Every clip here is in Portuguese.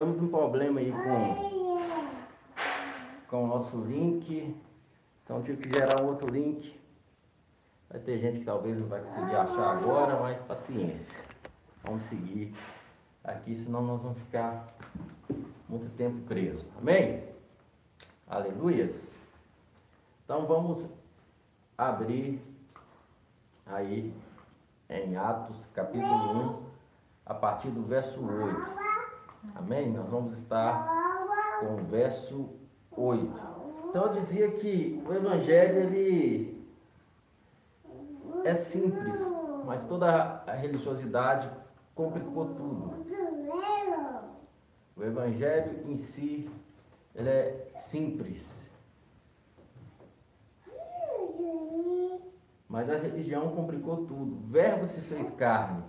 Temos um problema aí com, com o nosso link. Então tive que gerar um outro link. Vai ter gente que talvez não vai conseguir achar agora, mas paciência. Vamos seguir aqui, senão nós vamos ficar muito tempo presos. Amém? Aleluias. Então vamos abrir aí em Atos capítulo 1, a partir do verso 8. Amém? Nós vamos estar com o verso 8. Então eu dizia que o evangelho ele é simples, mas toda a religiosidade complicou tudo. O evangelho em si ele é simples. Mas a religião complicou tudo. O verbo se fez carne.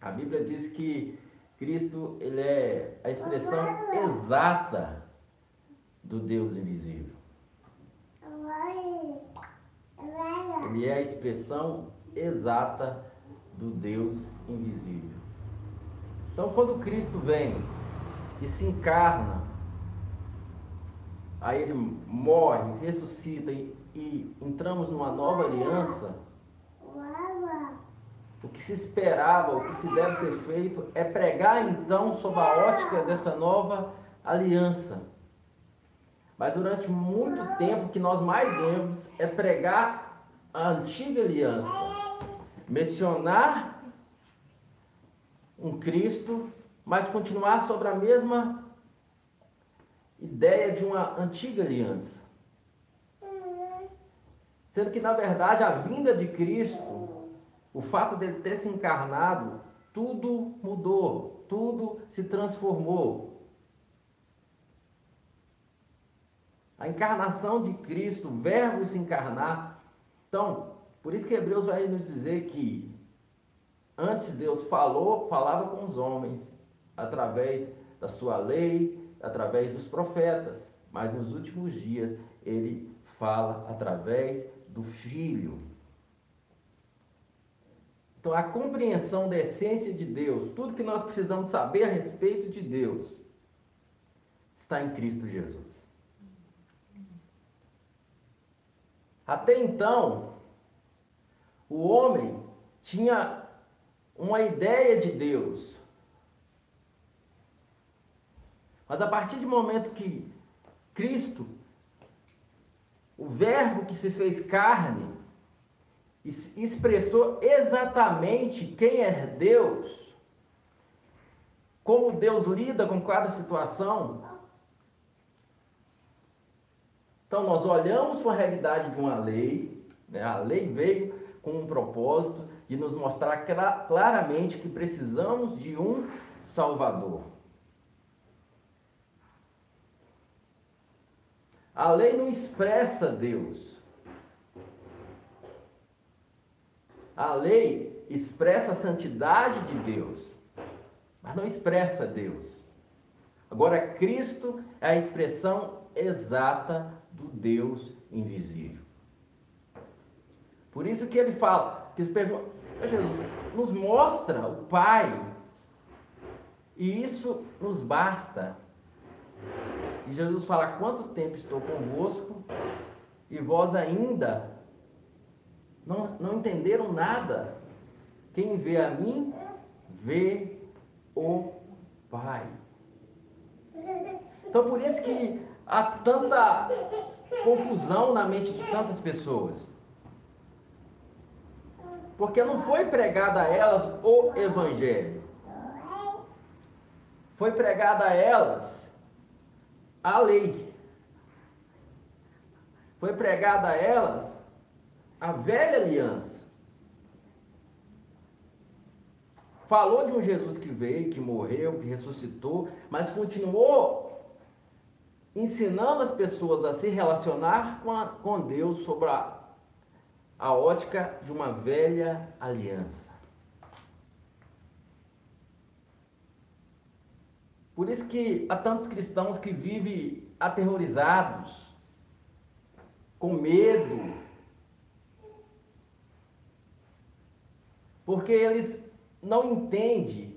A Bíblia diz que Cristo ele é a expressão exata do Deus invisível. Ele é a expressão exata do Deus invisível. Então, quando Cristo vem e se encarna, aí ele morre, ressuscita e, e entramos numa nova aliança o que se esperava, o que se deve ser feito é pregar então sob a ótica dessa nova aliança. Mas durante muito tempo o que nós mais vemos é pregar a antiga aliança, mencionar um Cristo, mas continuar sobre a mesma ideia de uma antiga aliança. Sendo que na verdade a vinda de Cristo o fato dele ter se encarnado, tudo mudou, tudo se transformou. A encarnação de Cristo, o verbo se encarnar. Então, por isso que Hebreus vai nos dizer que antes Deus falou, falava com os homens através da sua lei, através dos profetas, mas nos últimos dias ele fala através do filho. Então, a compreensão da essência de Deus, tudo que nós precisamos saber a respeito de Deus, está em Cristo Jesus. Até então, o homem tinha uma ideia de Deus. Mas a partir do momento que Cristo, o Verbo que se fez carne, expressou exatamente quem é Deus, como Deus lida com cada situação. Então nós olhamos para a realidade de uma lei, né? a lei veio com um propósito de nos mostrar claramente que precisamos de um Salvador. A lei não expressa Deus. A lei expressa a santidade de Deus, mas não expressa Deus. Agora, Cristo é a expressão exata do Deus invisível. Por isso que ele fala, que pergunta, Jesus, nos mostra o Pai, e isso nos basta. E Jesus fala: quanto tempo estou convosco, e vós ainda não, não entenderam nada. Quem vê a mim, vê o Pai. Então por isso que há tanta confusão na mente de tantas pessoas. Porque não foi pregado a elas o Evangelho. Foi pregada a elas a lei. Foi pregada a elas a velha aliança. Falou de um Jesus que veio, que morreu, que ressuscitou, mas continuou ensinando as pessoas a se relacionar com, a, com Deus sobre a, a ótica de uma velha aliança. Por isso que há tantos cristãos que vivem aterrorizados, com medo, porque eles não entendem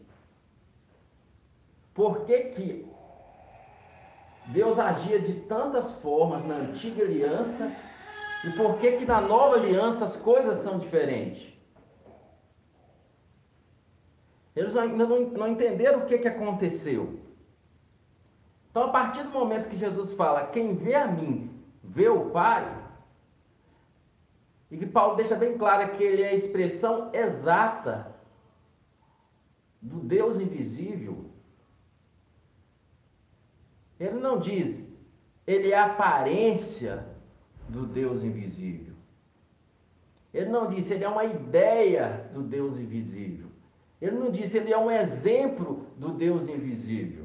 por que, que Deus agia de tantas formas na antiga aliança e por que, que na nova aliança as coisas são diferentes. Eles ainda não, não entenderam o que, que aconteceu. Então, a partir do momento que Jesus fala, quem vê a mim, vê o Pai, e que Paulo deixa bem claro que ele é a expressão exata do Deus invisível. Ele não diz, ele é a aparência do Deus invisível. Ele não diz, ele é uma ideia do Deus invisível. Ele não diz, ele é um exemplo do Deus invisível.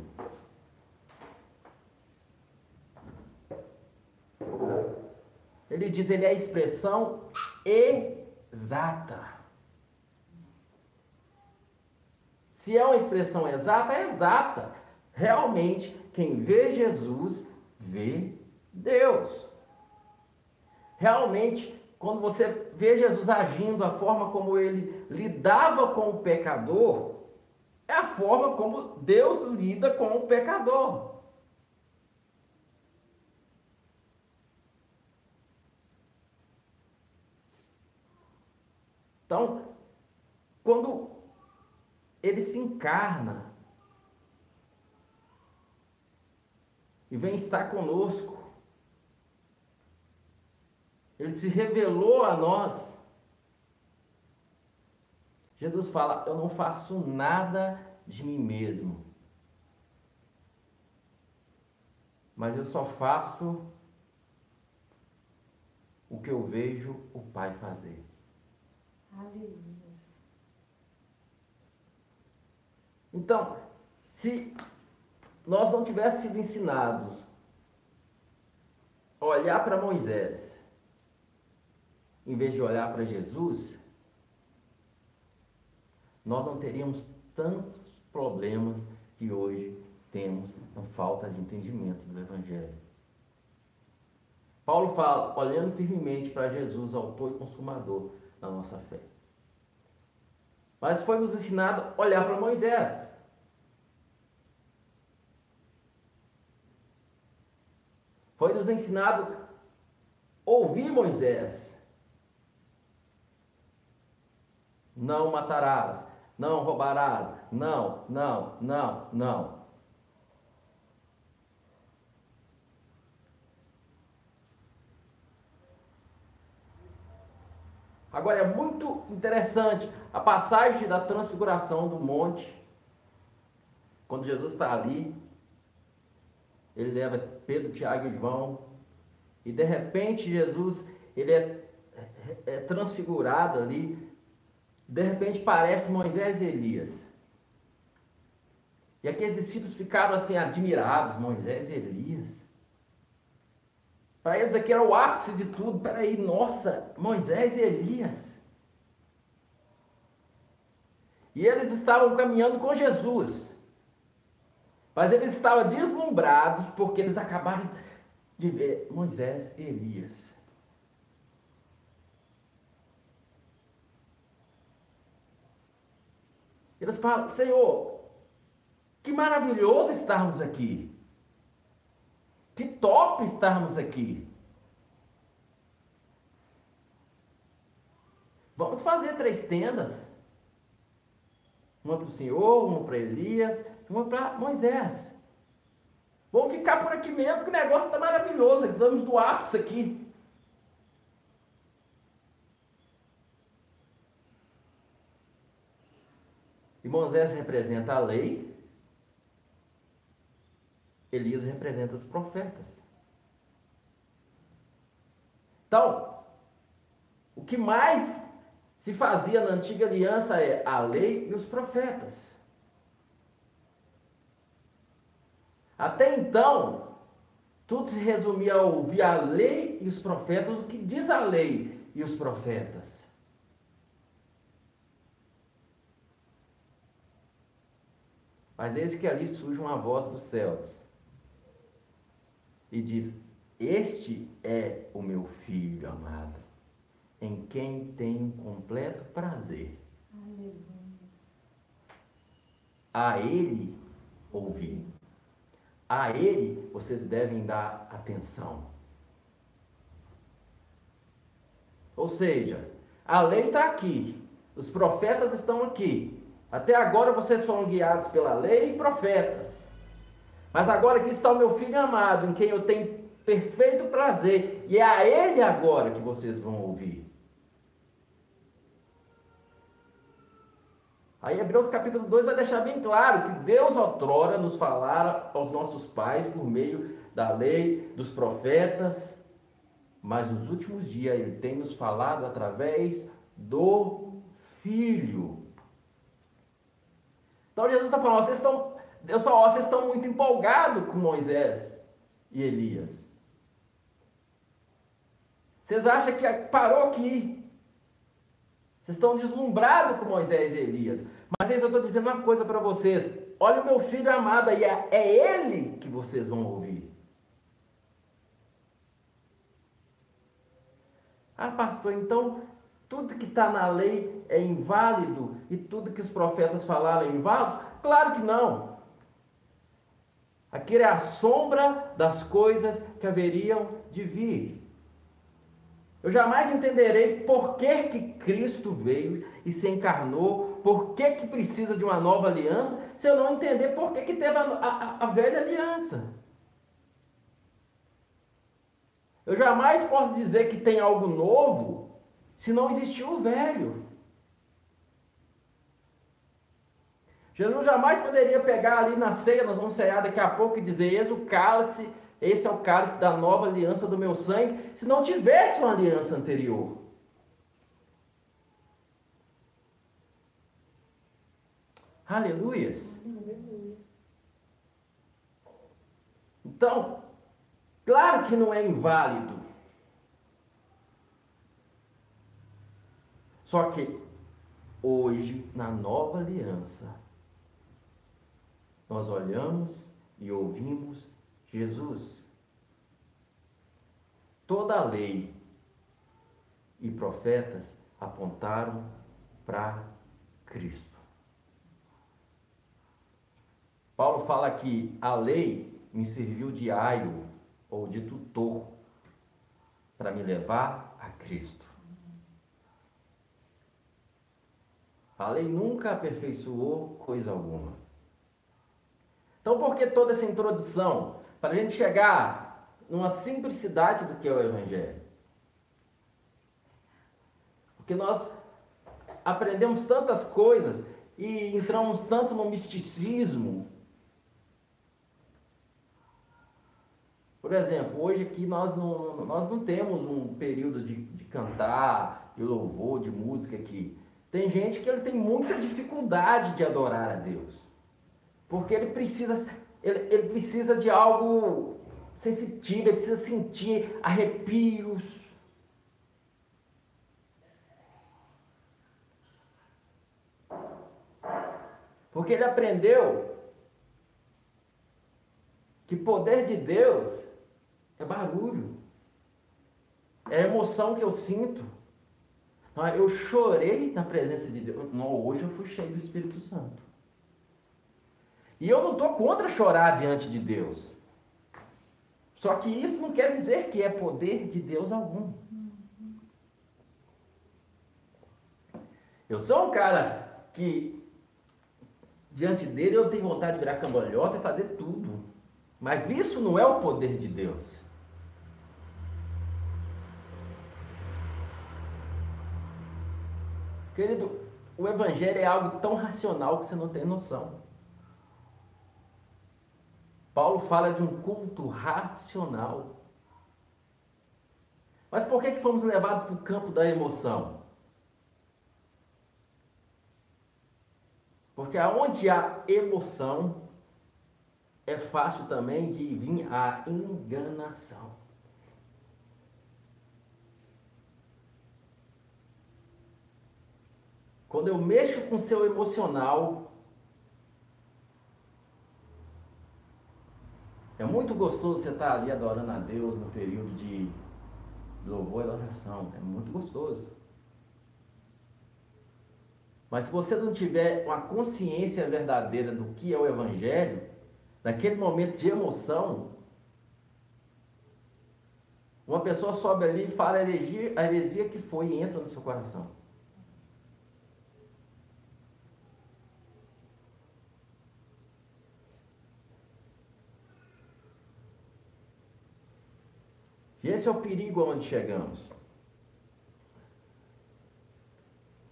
Ele diz, ele é a expressão exata. Se é uma expressão exata, é exata. Realmente, quem vê Jesus, vê Deus. Realmente, quando você vê Jesus agindo, a forma como ele lidava com o pecador, é a forma como Deus lida com o pecador. Então, quando ele se encarna e vem estar conosco, ele se revelou a nós. Jesus fala: Eu não faço nada de mim mesmo, mas eu só faço o que eu vejo o Pai fazer. Então, se nós não tivéssemos sido ensinados a olhar para Moisés, em vez de olhar para Jesus, nós não teríamos tantos problemas que hoje temos com falta de entendimento do Evangelho. Paulo fala, olhando firmemente para Jesus, autor e consumador na nossa fé. Mas foi nos ensinado a olhar para Moisés. Foi nos ensinado a ouvir Moisés. Não matarás, não roubarás, não, não, não, não. Agora é muito interessante a passagem da transfiguração do monte. Quando Jesus está ali, ele leva Pedro, Tiago e João, e de repente Jesus ele é, é, é transfigurado ali. De repente parece Moisés e Elias. E aqueles discípulos ficaram assim admirados, Moisés e Elias. Para eles aqui era o ápice de tudo. Peraí, nossa, Moisés e Elias. E eles estavam caminhando com Jesus. Mas eles estavam deslumbrados porque eles acabaram de ver Moisés e Elias. Eles falam, Senhor, que maravilhoso estarmos aqui. Que top estarmos aqui. Vamos fazer três tendas. Uma para o Senhor, uma para Elias, uma para Moisés. Vamos ficar por aqui mesmo, que o negócio está maravilhoso. Estamos do ápice aqui. E Moisés representa a lei, Elias representa os profetas. Então, o que mais se fazia na antiga aliança é a lei e os profetas. Até então, tudo se resumia a ouvir a lei e os profetas, o que diz a lei e os profetas. Mas eis que ali surge uma voz dos céus e diz: Este é o meu filho amado, em quem tenho completo prazer. Aleluia. A ele ouvir. A ele vocês devem dar atenção. Ou seja, a lei está aqui, os profetas estão aqui. Até agora vocês foram guiados pela lei e profetas. Mas agora aqui está o meu filho amado, em quem eu tenho perfeito prazer, e é a ele agora que vocês vão ouvir. Aí Hebreus capítulo 2 vai deixar bem claro que Deus outrora nos falara aos nossos pais por meio da lei, dos profetas, mas nos últimos dias ele tem nos falado através do Filho. Então Jesus está falando, vocês estão, Deus falou, vocês estão muito empolgados com Moisés e Elias. Vocês acham que parou aqui? Vocês estão deslumbrados com Moisés e Elias. Mas eu estou dizendo uma coisa para vocês. Olha o meu filho amado aí, é, é ele que vocês vão ouvir. Ah, pastor, então tudo que está na lei é inválido e tudo que os profetas falaram é inválido? Claro que não. Aquilo é a sombra das coisas que haveriam de vir. Eu jamais entenderei por que, que Cristo veio e se encarnou, por que, que precisa de uma nova aliança, se eu não entender por que, que teve a, a, a velha aliança. Eu jamais posso dizer que tem algo novo se não existiu o velho. Jesus jamais poderia pegar ali na ceia, nós vamos cear daqui a pouco e dizer: Eis o cálice esse é o cálice da nova aliança do meu sangue, se não tivesse uma aliança anterior. Aleluias. Então, claro que não é inválido. Só que hoje, na nova aliança, nós olhamos e ouvimos Jesus. Toda a lei e profetas apontaram para Cristo. Paulo fala que a lei me serviu de aio ou de tutor para me levar a Cristo. A lei nunca aperfeiçoou coisa alguma. Então, por que toda essa introdução? para a gente chegar numa simplicidade do que é o Evangelho. Porque nós aprendemos tantas coisas e entramos tanto no misticismo. Por exemplo, hoje aqui nós não, nós não temos um período de, de cantar, de louvor, de música aqui. Tem gente que ele tem muita dificuldade de adorar a Deus. Porque ele precisa ele, ele precisa de algo sensitivo, ele precisa sentir arrepios. Porque ele aprendeu que poder de Deus é barulho, é emoção que eu sinto. Eu chorei na presença de Deus. Não, hoje eu fui cheio do Espírito Santo. E eu não estou contra chorar diante de Deus. Só que isso não quer dizer que é poder de Deus algum. Eu sou um cara que, diante dele, eu tenho vontade de virar cambalhota e fazer tudo. Mas isso não é o poder de Deus. Querido, o Evangelho é algo tão racional que você não tem noção. Paulo fala de um culto racional. Mas por que, que fomos levados para o campo da emoção? Porque aonde há emoção, é fácil também de vir a enganação. Quando eu mexo com o seu emocional, É muito gostoso você estar ali adorando a Deus no período de louvor e adoração. É muito gostoso. Mas se você não tiver uma consciência verdadeira do que é o Evangelho, naquele momento de emoção, uma pessoa sobe ali e fala a heresia, a heresia que foi e entra no seu coração. E esse é o perigo onde chegamos.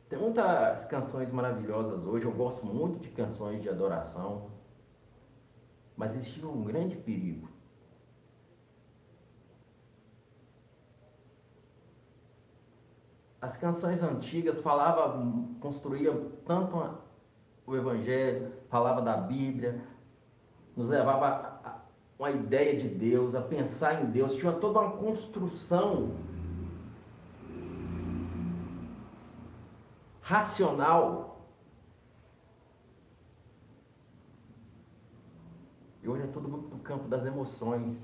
Tem muitas canções maravilhosas hoje, eu gosto muito de canções de adoração, mas existe um grande perigo. As canções antigas falavam, construíam tanto o Evangelho, falava da Bíblia, nos levava a uma ideia de Deus, a pensar em Deus, tinha toda uma construção racional. E hoje é tudo muito no campo das emoções.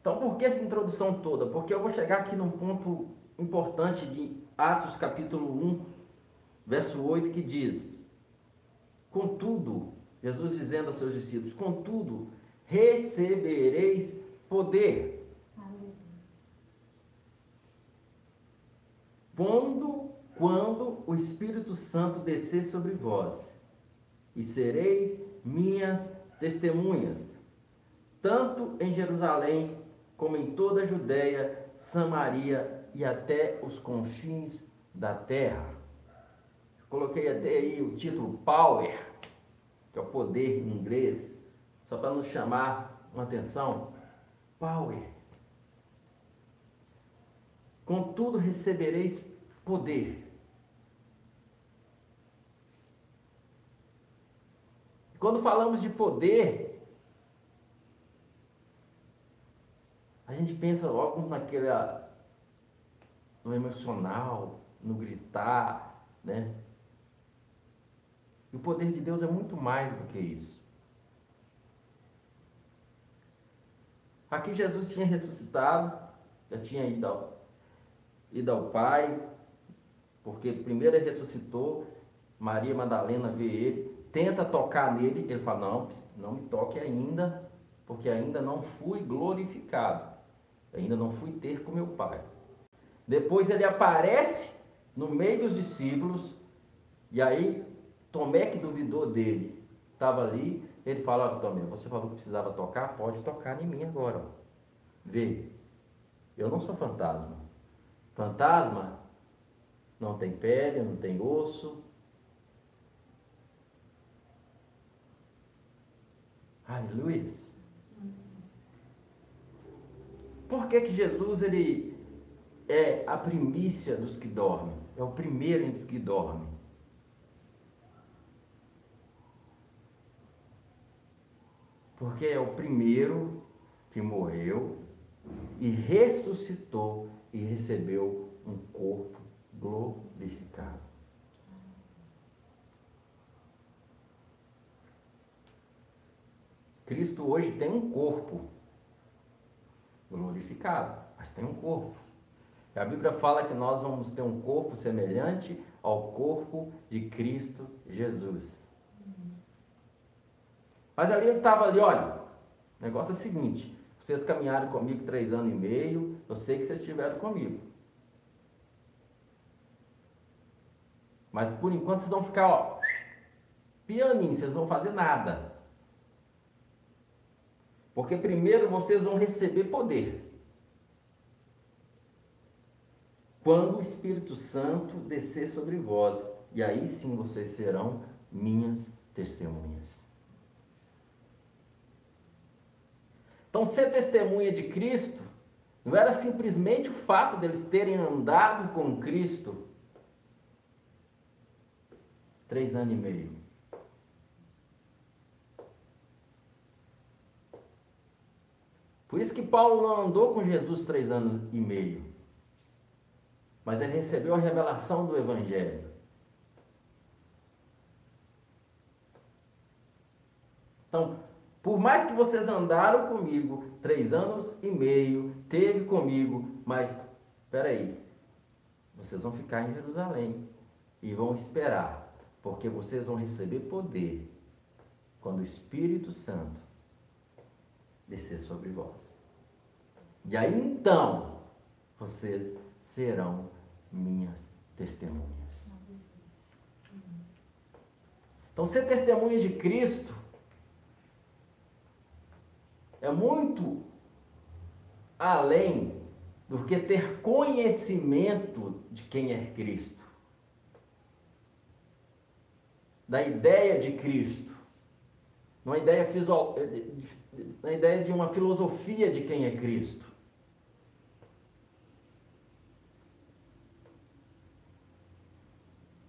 Então, por que essa introdução toda? Porque eu vou chegar aqui num ponto importante de Atos capítulo 1, verso 8, que diz: Contudo, Jesus dizendo aos seus discípulos: Contudo, recebereis poder. Quando, quando o Espírito Santo descer sobre vós, e sereis minhas testemunhas, tanto em Jerusalém como em toda a Judéia, Samaria e até os confins da terra. Coloquei até aí o título Power, que é o poder em inglês, só para nos chamar uma atenção. Power. Contudo, recebereis poder. Quando falamos de poder, a gente pensa logo naquele no emocional, no gritar, né? E o poder de Deus é muito mais do que isso. Aqui Jesus tinha ressuscitado, já tinha ido ao, ido ao Pai, porque primeiro ele ressuscitou, Maria Madalena vê ele, tenta tocar nele, ele fala, não, não me toque ainda, porque ainda não fui glorificado. Ainda não fui ter com meu pai. Depois ele aparece no meio dos discípulos, e aí Tomé que duvidou dele, estava ali, ele fala, olha Tomé, você falou que precisava tocar, pode tocar em mim agora. Vê, eu não sou fantasma. Fantasma não tem pele, não tem osso. Aleluia. Por que, que Jesus ele é a primícia dos que dormem? É o primeiro entre os que dormem. Porque é o primeiro que morreu e ressuscitou e recebeu um corpo glorificado. Cristo hoje tem um corpo glorificado, mas tem um corpo. A Bíblia fala que nós vamos ter um corpo semelhante ao corpo de Cristo Jesus. Mas ali ele estava ali, olha, o negócio é o seguinte, vocês caminharam comigo três anos e meio, eu sei que vocês estiveram comigo. Mas por enquanto vocês vão ficar, ó, pianinho, vocês não vão fazer nada. Porque primeiro vocês vão receber poder. Quando o Espírito Santo descer sobre vós, e aí sim vocês serão minhas testemunhas. Então, ser testemunha de Cristo não era simplesmente o fato deles terem andado com Cristo três anos e meio. Por isso que Paulo não andou com Jesus três anos e meio. Mas ele recebeu a revelação do Evangelho. Então, por mais que vocês andaram comigo três anos e meio, teve comigo, mas espera aí, vocês vão ficar em Jerusalém e vão esperar porque vocês vão receber poder quando o Espírito Santo descer sobre vós. E aí então vocês serão minhas testemunhas. Então, ser testemunha de Cristo é muito além do que ter conhecimento de quem é Cristo, da ideia de Cristo, uma ideia, na ideia de uma filosofia de quem é Cristo.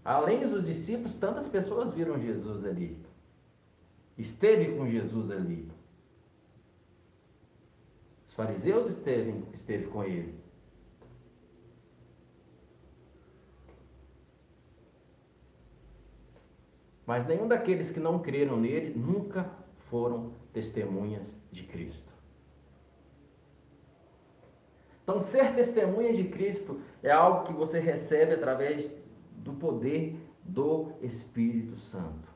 Além dos discípulos, tantas pessoas viram Jesus ali. Esteve com Jesus ali. Fariseus esteve, esteve com ele. Mas nenhum daqueles que não creram nele nunca foram testemunhas de Cristo. Então, ser testemunha de Cristo é algo que você recebe através do poder do Espírito Santo.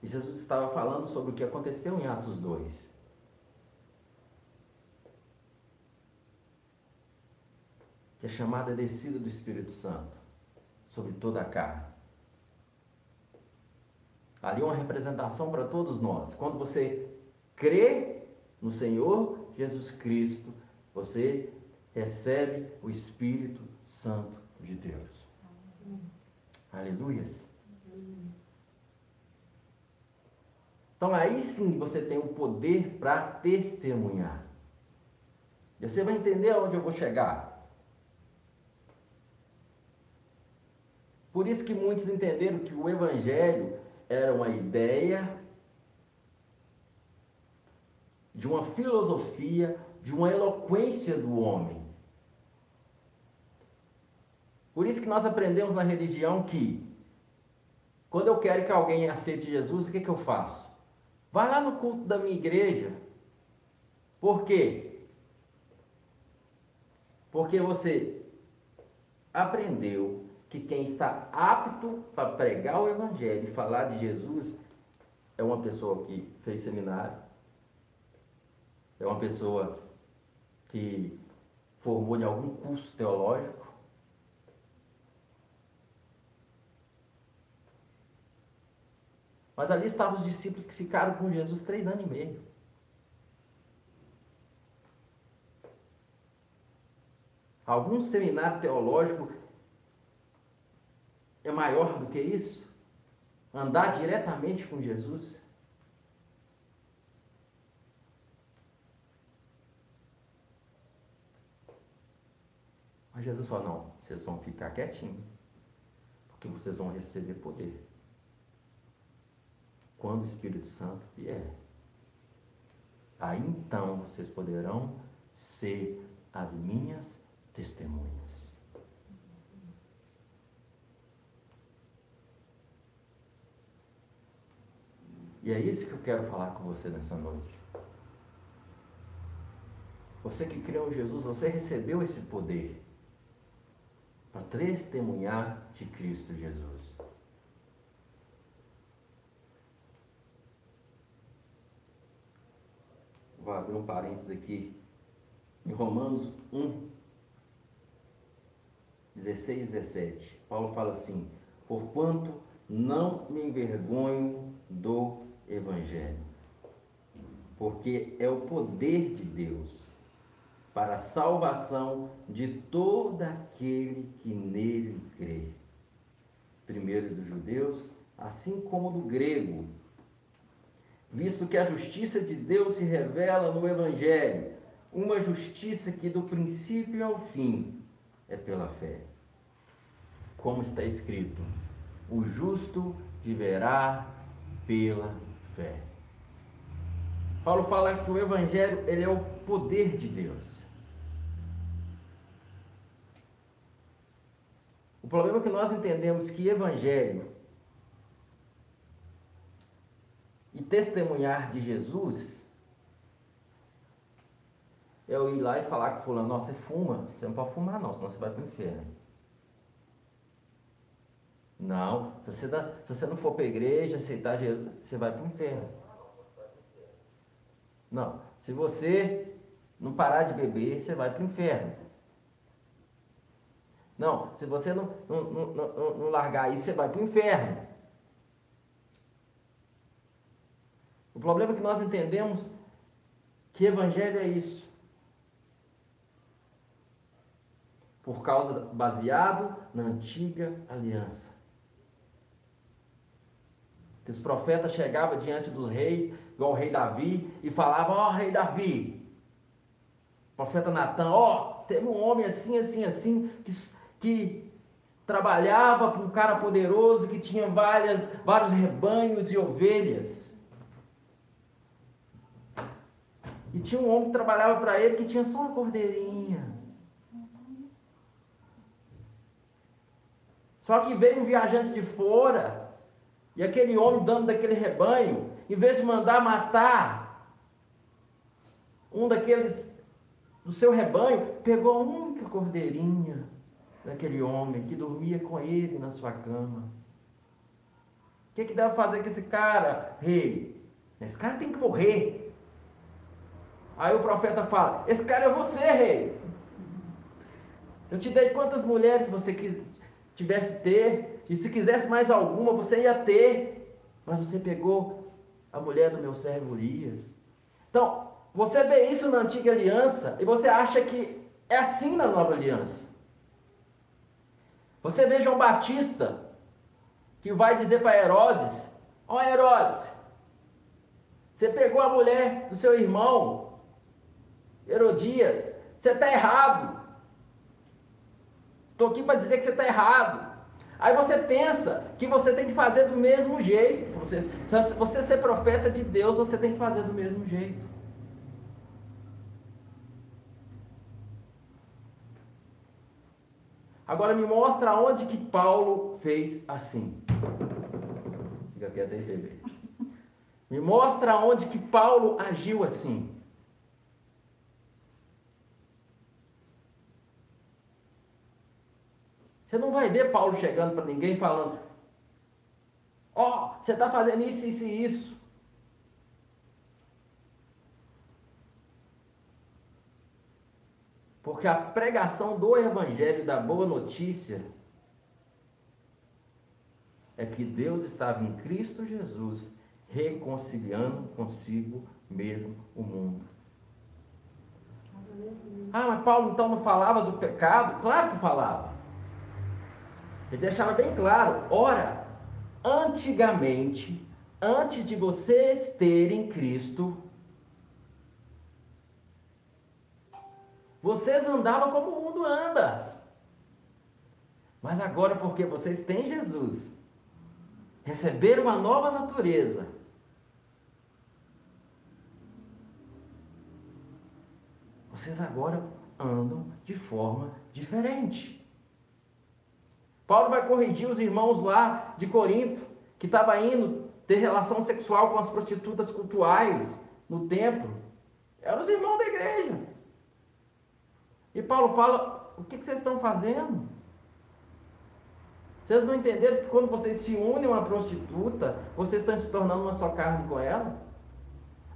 E Jesus estava falando sobre o que aconteceu em Atos 2. Que é chamada descida do Espírito Santo sobre toda a carne. Ali é uma representação para todos nós. Quando você crê no Senhor Jesus Cristo, você recebe o Espírito Santo de Deus. Aleluias. Então aí sim você tem o poder para testemunhar. E você vai entender aonde eu vou chegar. Por isso que muitos entenderam que o Evangelho era uma ideia de uma filosofia, de uma eloquência do homem. Por isso que nós aprendemos na religião que quando eu quero que alguém aceite Jesus, o que, que eu faço? Vai lá no culto da minha igreja. Por quê? Porque você aprendeu que quem está apto para pregar o Evangelho e falar de Jesus é uma pessoa que fez seminário, é uma pessoa que formou em algum curso teológico. Mas ali estavam os discípulos que ficaram com Jesus três anos e meio. Algum seminário teológico é maior do que isso? Andar diretamente com Jesus? Mas Jesus falou: não, vocês vão ficar quietinhos, porque vocês vão receber poder. Quando o Espírito Santo vier. Aí então vocês poderão ser as minhas testemunhas. E é isso que eu quero falar com você nessa noite. Você que creu em Jesus, você recebeu esse poder para testemunhar de Cristo Jesus. Vou abrir um parênteses aqui. Em Romanos 1, 16 e 17, Paulo fala assim: Porquanto não me envergonho do Evangelho, porque é o poder de Deus para a salvação de todo aquele que nele crê, primeiro dos judeus, assim como do grego, visto que a justiça de Deus se revela no Evangelho, uma justiça que do princípio ao fim é pela fé. Como está escrito: o justo viverá pela fé. Paulo fala que o evangelho ele é o poder de Deus. O problema é que nós entendemos que evangelho e testemunhar de Jesus é eu ir lá e falar que fulano, nossa, você fuma, você não pode fumar não, senão você vai para o inferno. Não, se você, não, se você não for para a igreja, aceitar Jesus, você vai para o inferno. Não, se você não parar de beber, você vai para o inferno. Não, se você não, não, não, não, não largar isso, você vai para o inferno. O problema é que nós entendemos que evangelho é isso. Por causa, baseado na antiga aliança. Que os profetas chegavam diante dos reis, igual o rei Davi, e falavam, ó oh, rei Davi, profeta Natan, ó, oh, teve um homem assim, assim, assim, que, que trabalhava para um cara poderoso, que tinha várias, vários rebanhos e ovelhas. E tinha um homem que trabalhava para ele que tinha só uma cordeirinha. Só que veio um viajante de fora, e aquele homem, dono daquele rebanho, em vez de mandar matar um daqueles do seu rebanho, pegou a única cordeirinha daquele homem que dormia com ele na sua cama. O que, que deve fazer com esse cara, rei? Esse cara tem que morrer. Aí o profeta fala: Esse cara é você, rei. Eu te dei quantas mulheres você tivesse ter, e se quisesse mais alguma, você ia ter, mas você pegou a mulher do meu servo Urias. Então, você vê isso na antiga aliança e você acha que é assim na nova aliança. Você vê João Batista, que vai dizer para Herodes: Ó oh, Herodes, você pegou a mulher do seu irmão, Herodias, você está errado. Estou aqui para dizer que você está errado. Aí você pensa que você tem que fazer do mesmo jeito. Você, se você ser profeta de Deus, você tem que fazer do mesmo jeito. Agora me mostra onde que Paulo fez assim. Fica aqui até TV. Me mostra onde que Paulo agiu assim. Você não vai ver Paulo chegando para ninguém falando: Ó, oh, você está fazendo isso, isso e isso. Porque a pregação do Evangelho, da boa notícia, é que Deus estava em Cristo Jesus, reconciliando consigo mesmo o mundo. Ah, mas Paulo então não falava do pecado? Claro que falava. Ele deixava bem claro: ora, antigamente, antes de vocês terem Cristo, vocês andavam como o mundo anda. Mas agora, porque vocês têm Jesus, receberam uma nova natureza, vocês agora andam de forma diferente. Paulo vai corrigir os irmãos lá de Corinto, que estava indo ter relação sexual com as prostitutas cultuais no templo. Eram os irmãos da igreja. E Paulo fala: o que, que vocês estão fazendo? Vocês não entenderam que quando vocês se unem a uma prostituta, vocês estão se tornando uma só carne com ela?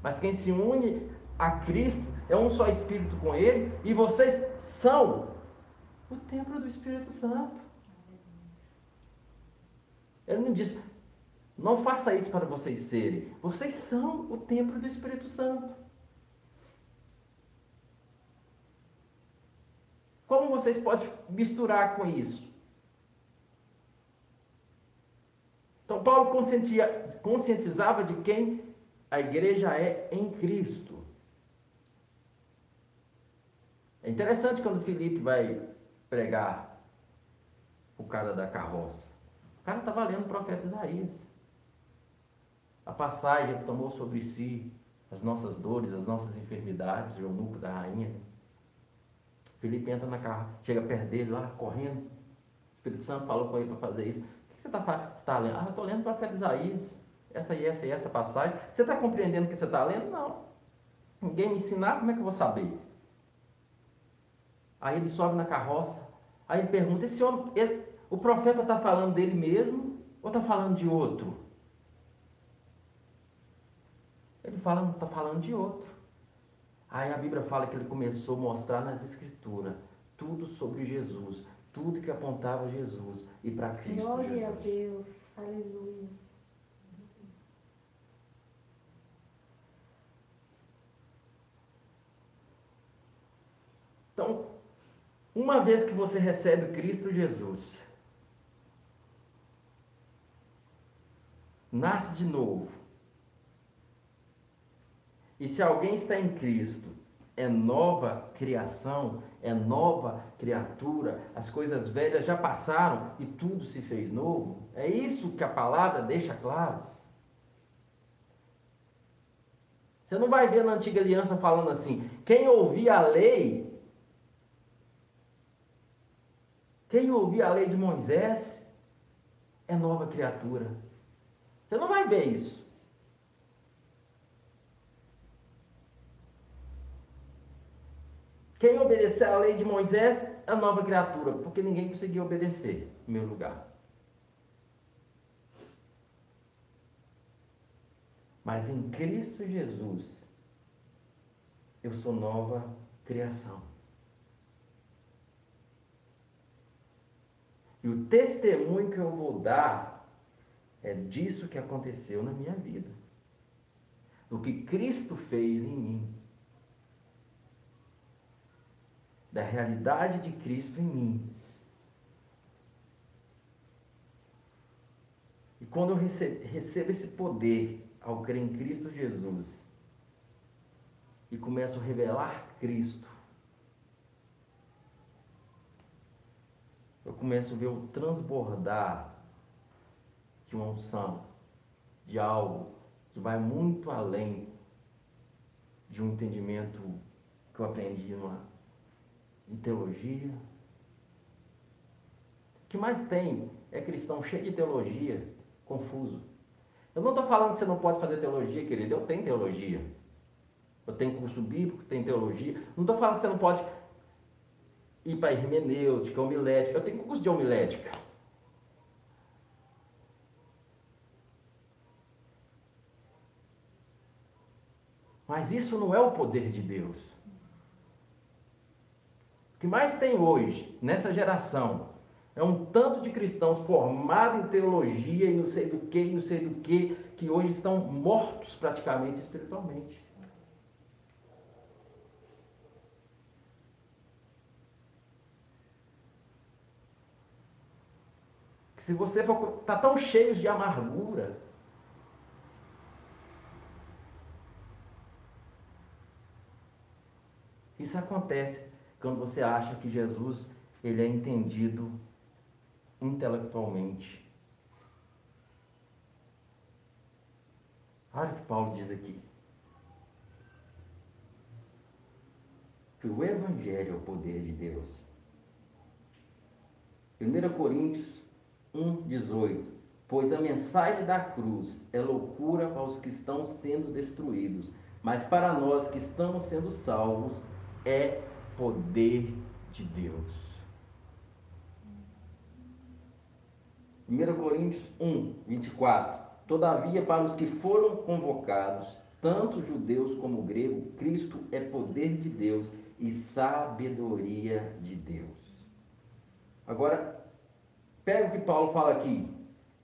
Mas quem se une a Cristo é um só Espírito com Ele, e vocês são o templo do Espírito Santo. Ele não diz, não faça isso para vocês serem. Vocês são o templo do Espírito Santo. Como vocês podem misturar com isso? Então, Paulo conscientizava de quem a igreja é em Cristo. É interessante quando Felipe vai pregar o cara da carroça cara estava lendo o profeta Isaías. A passagem que tomou sobre si as nossas dores, as nossas enfermidades, o eunuco da rainha. Felipe entra na carro, chega perto dele lá, correndo. O Espírito Santo falou com ele para fazer isso. O que você está tá lendo? Ah, eu estou lendo o profeta Isaías. Essa e essa e essa passagem. Você está compreendendo o que você está lendo? Não. Ninguém me ensinar, como é que eu vou saber? Aí ele sobe na carroça. Aí ele pergunta, esse homem, ele, o profeta está falando dele mesmo ou está falando de outro? Ele fala, está falando de outro. Aí a Bíblia fala que ele começou a mostrar nas Escrituras tudo sobre Jesus, tudo que apontava Jesus e para Cristo. Glória Jesus. a Deus, aleluia. Então, uma vez que você recebe Cristo Jesus, nasce de novo. E se alguém está em Cristo, é nova criação, é nova criatura, as coisas velhas já passaram e tudo se fez novo. É isso que a palavra deixa claro. Você não vai ver na antiga aliança falando assim: quem ouvia a lei, quem ouvia a lei de Moisés, é nova criatura. Você não vai ver isso. Quem obedecer à lei de Moisés é nova criatura, porque ninguém conseguiu obedecer no meu lugar. Mas em Cristo Jesus, eu sou nova criação. E o testemunho que eu vou dar é disso que aconteceu na minha vida. Do que Cristo fez em mim. Da realidade de Cristo em mim. E quando eu recebo, esse poder ao crer em Cristo Jesus e começo a revelar Cristo, eu começo a ver o transbordar de uma unção, de algo que vai muito além de um entendimento que eu aprendi numa, em teologia. O que mais tem é cristão cheio de teologia, confuso. Eu não estou falando que você não pode fazer teologia, querido. Eu tenho teologia. Eu tenho curso bíblico, tenho teologia. Não estou falando que você não pode ir para hermenêutica, homilética. Eu tenho curso de homilética. Mas isso não é o poder de Deus. O que mais tem hoje, nessa geração, é um tanto de cristãos formados em teologia e não sei do que, e não sei do que, que hoje estão mortos praticamente espiritualmente. Se você for. Está tão cheio de amargura. Isso acontece quando você acha que Jesus ele é entendido intelectualmente. Olha o que Paulo diz aqui. Que o Evangelho é o poder de Deus. 1 Coríntios 1,18 Pois a mensagem da cruz é loucura para os que estão sendo destruídos, mas para nós que estamos sendo salvos é poder de Deus. 1 Coríntios 1, 24 Todavia, para os que foram convocados, tanto judeus como gregos, Cristo é poder de Deus e sabedoria de Deus. Agora, pega o que Paulo fala aqui.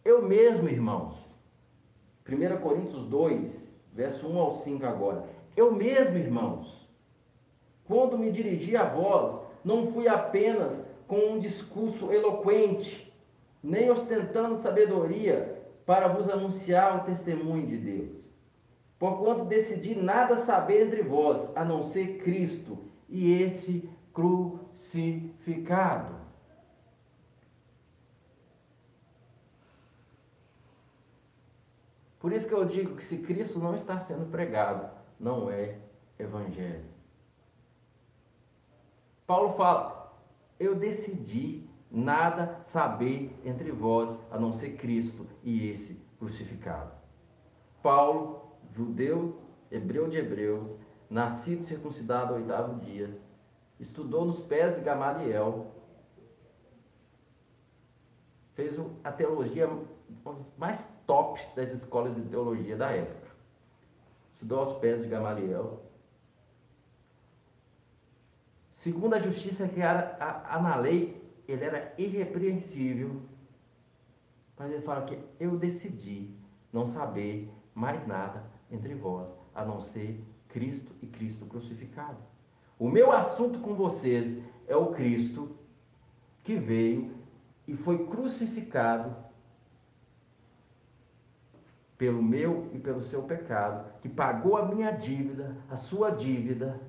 Eu mesmo, irmãos. 1 Coríntios 2, verso 1 ao 5 agora. Eu mesmo, irmãos, quando me dirigi a vós, não fui apenas com um discurso eloquente, nem ostentando sabedoria para vos anunciar o testemunho de Deus. Porquanto decidi nada saber entre vós, a não ser Cristo e esse crucificado. Por isso que eu digo que se Cristo não está sendo pregado, não é evangelho. Paulo fala: Eu decidi nada saber entre vós a não ser Cristo e esse crucificado. Paulo, judeu, hebreu de hebreus, nascido circuncidado ao oitavo dia, estudou nos pés de Gamaliel, fez a teologia mais tops das escolas de teologia da época. Estudou aos pés de Gamaliel. Segundo a justiça que era a, a, na lei, ele era irrepreensível. Mas ele fala que eu decidi não saber mais nada entre vós, a não ser Cristo e Cristo crucificado. O meu assunto com vocês é o Cristo que veio e foi crucificado pelo meu e pelo seu pecado, que pagou a minha dívida, a sua dívida.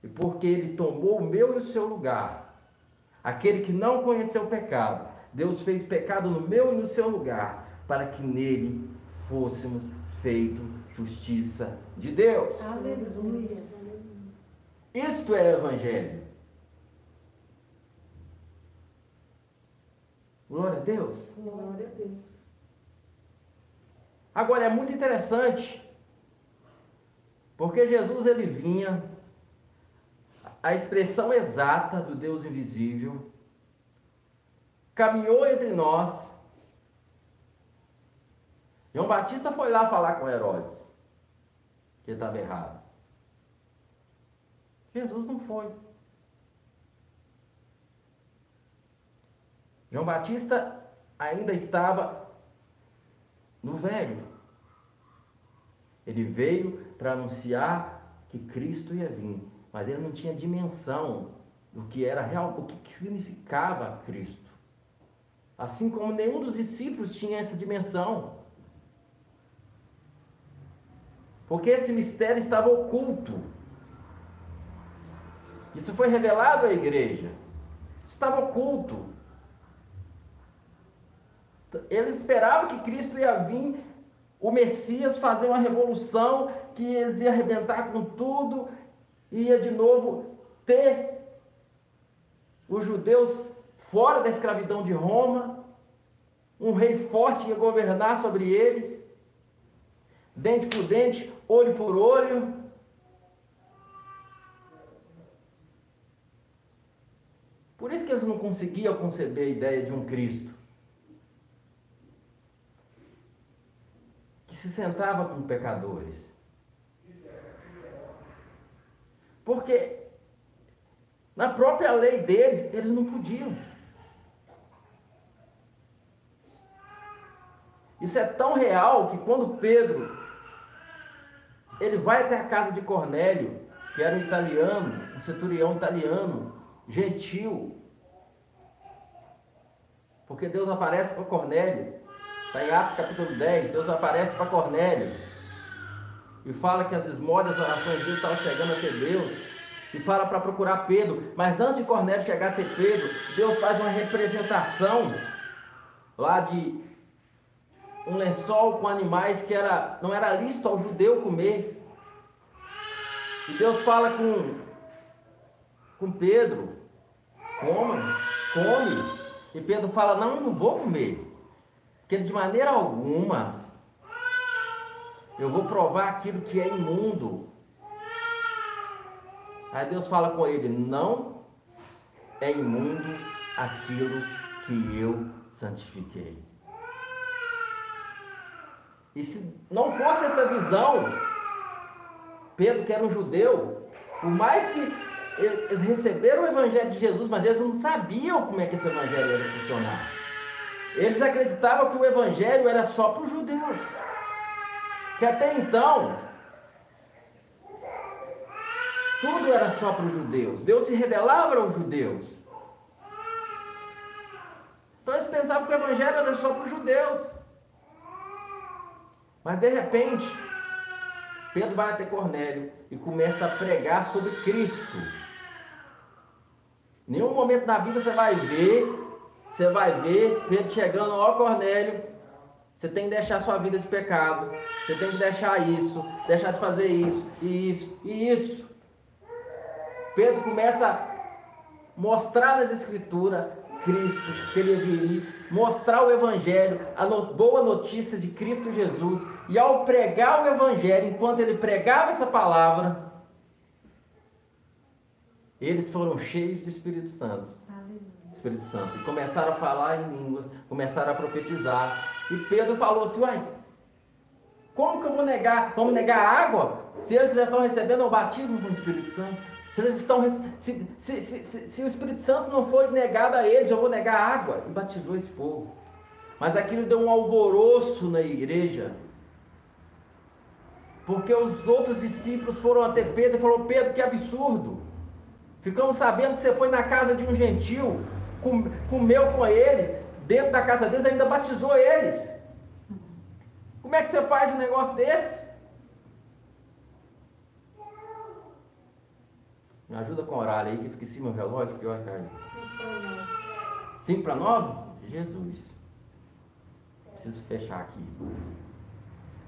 E porque ele tomou o meu e o seu lugar, aquele que não conheceu o pecado, Deus fez pecado no meu e no seu lugar, para que nele fôssemos feito justiça de Deus. Aleluia. Isto é evangelho. Glória a Deus. Glória a Deus. Agora é muito interessante, porque Jesus ele vinha a expressão exata do Deus invisível, caminhou entre nós. João Batista foi lá falar com Herodes, que estava errado. Jesus não foi. João Batista ainda estava no velho. Ele veio para anunciar que Cristo ia vir, mas ele não tinha dimensão do que era real, o que significava Cristo. Assim como nenhum dos discípulos tinha essa dimensão. Porque esse mistério estava oculto. Isso foi revelado à igreja. Estava oculto. Eles esperavam que Cristo ia vir, o Messias fazer uma revolução, que eles iam arrebentar com tudo, ia de novo ter os judeus fora da escravidão de Roma, um rei forte ia governar sobre eles, dente por dente, olho por olho. Por isso que eles não conseguiam conceber a ideia de um Cristo. se sentava com pecadores. Porque na própria lei deles, eles não podiam. Isso é tão real que quando Pedro ele vai até a casa de Cornélio, que era um italiano, um centurião italiano, gentil, porque Deus aparece para Cornélio. Está em Atos capítulo 10, Deus aparece para Cornélio e fala que as esmolas, as orações dele estavam chegando até Deus. E fala para procurar Pedro. Mas antes de Cornélio chegar até Pedro, Deus faz uma representação lá de um lençol com animais que era, não era lícito ao judeu comer. E Deus fala com, com Pedro, coma, come. E Pedro fala, não, não vou comer. Porque de maneira alguma eu vou provar aquilo que é imundo. Aí Deus fala com ele: não é imundo aquilo que eu santifiquei. E se não fosse essa visão, Pedro, que era um judeu, por mais que eles receberam o evangelho de Jesus, mas eles não sabiam como é que esse evangelho ia funcionar. Eles acreditavam que o evangelho era só para os judeus. Que até então, tudo era só para os judeus. Deus se revelava aos judeus. Então eles pensavam que o evangelho era só para os judeus. Mas de repente, Pedro vai até Cornélio e começa a pregar sobre Cristo. Nenhum momento na vida você vai ver você vai ver Pedro chegando, ó Cornélio, você tem que deixar sua vida de pecado, você tem que deixar isso, deixar de fazer isso, e isso, e isso. Pedro começa a mostrar nas escrituras Cristo, que ele viria, mostrar o Evangelho, a no, boa notícia de Cristo Jesus, e ao pregar o Evangelho, enquanto ele pregava essa palavra, eles foram cheios do Espírito Santo. Espírito Santo. E começaram a falar em línguas, começaram a profetizar. E Pedro falou assim: Uai, como que eu vou negar? Vamos negar a água? Se eles já estão recebendo o batismo com o Espírito Santo. Se, eles estão, se, se, se, se, o Espírito Santo não foi negado a eles, eu vou negar a água. E batizou esse povo. Mas aquilo deu um alvoroço na igreja. Porque os outros discípulos foram até Pedro e falaram: Pedro, que absurdo. Ficamos sabendo que você foi na casa de um gentil, comeu com eles, dentro da casa deles, ainda batizou eles. Como é que você faz um negócio desse? Me ajuda com o horário aí, que esqueci meu relógio, que hora caiu. 5 para 9? Jesus. Preciso fechar aqui.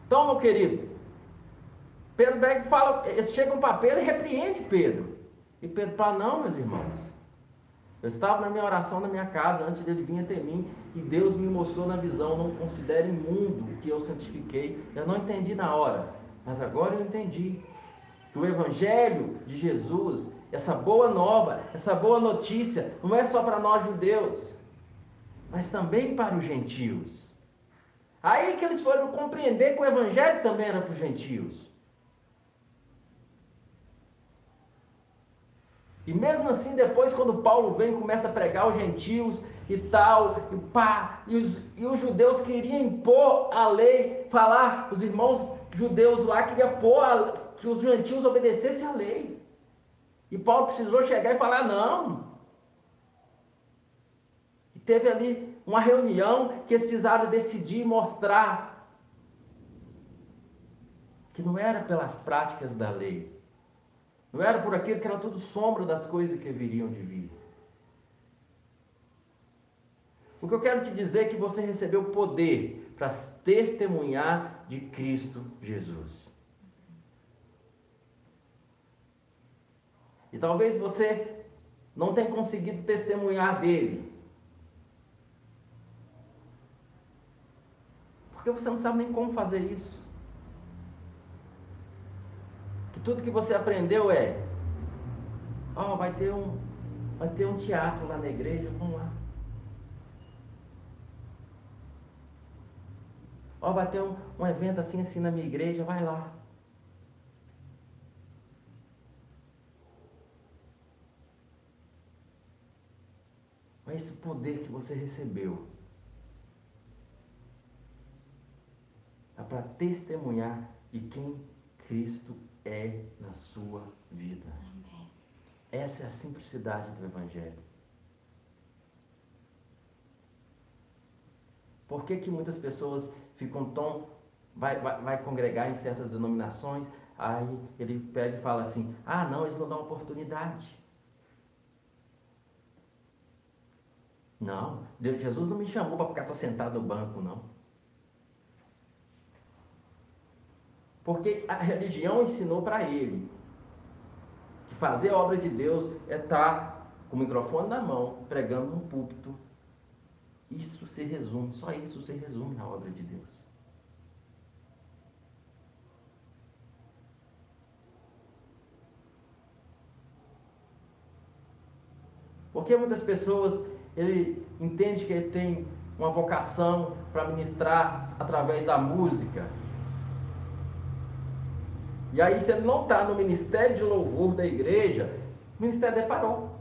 Então, meu querido, Pedro Berg fala, eles chegam para Pedro e repreende Pedro. E Pedro fala, não, meus irmãos. Eu estava na minha oração na minha casa antes dele vir até mim e Deus me mostrou na visão, não considere imundo que eu santifiquei. Eu não entendi na hora, mas agora eu entendi que o Evangelho de Jesus, essa boa nova, essa boa notícia, não é só para nós judeus, mas também para os gentios. Aí que eles foram compreender que o Evangelho também era para os gentios. E mesmo assim, depois, quando Paulo vem começa a pregar os gentios e tal, e pá, e os, e os judeus queriam impor a lei, falar, os irmãos judeus lá queriam pôr a, que os gentios obedecessem a lei. E Paulo precisou chegar e falar: não. E teve ali uma reunião que eles precisaram decidir e mostrar que não era pelas práticas da lei, não era por aquilo que era tudo sombra das coisas que viriam de vir. O que eu quero te dizer é que você recebeu poder para testemunhar de Cristo Jesus. E talvez você não tenha conseguido testemunhar dele. Porque você não sabe nem como fazer isso tudo que você aprendeu é, ó, oh, vai ter um, vai ter um teatro lá na igreja, vamos lá. Ó, oh, vai ter um, um evento assim assim na minha igreja, vai lá. Mas esse poder que você recebeu é para testemunhar de quem Cristo é na sua vida. Amém. Essa é a simplicidade do Evangelho. Por que, que muitas pessoas ficam tão. Vai, vai, vai congregar em certas denominações, aí ele pega e fala assim: ah, não, eles não dão oportunidade. Não, Deus, Jesus não me chamou para ficar só sentado no banco, não. Porque a religião ensinou para ele que fazer a obra de Deus é estar com o microfone na mão, pregando no púlpito. Isso se resume, só isso se resume na obra de Deus. Porque muitas pessoas, ele entende que ele tem uma vocação para ministrar através da música, e aí, se ele não está no ministério de louvor da igreja, o ministério dele parou.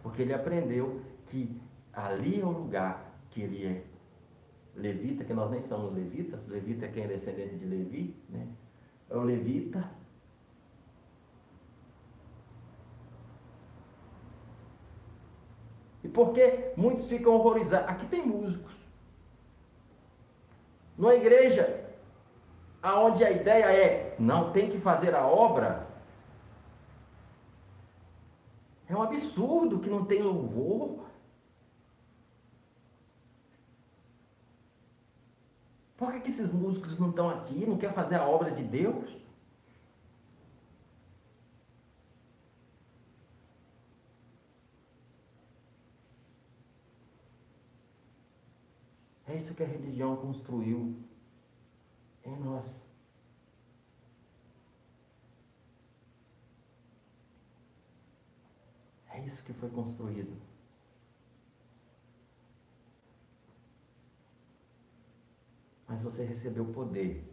Porque ele aprendeu que ali é o lugar que ele é levita, que nós nem somos levitas, levita é quem é descendente de Levi, né? É o levita. E por que muitos ficam horrorizados? Aqui tem músicos. Numa igreja aonde a ideia é não tem que fazer a obra, é um absurdo que não tem louvor. Por que, que esses músicos não estão aqui, não querem fazer a obra de Deus? É isso que a religião construiu em nós. É isso que foi construído. Mas você recebeu poder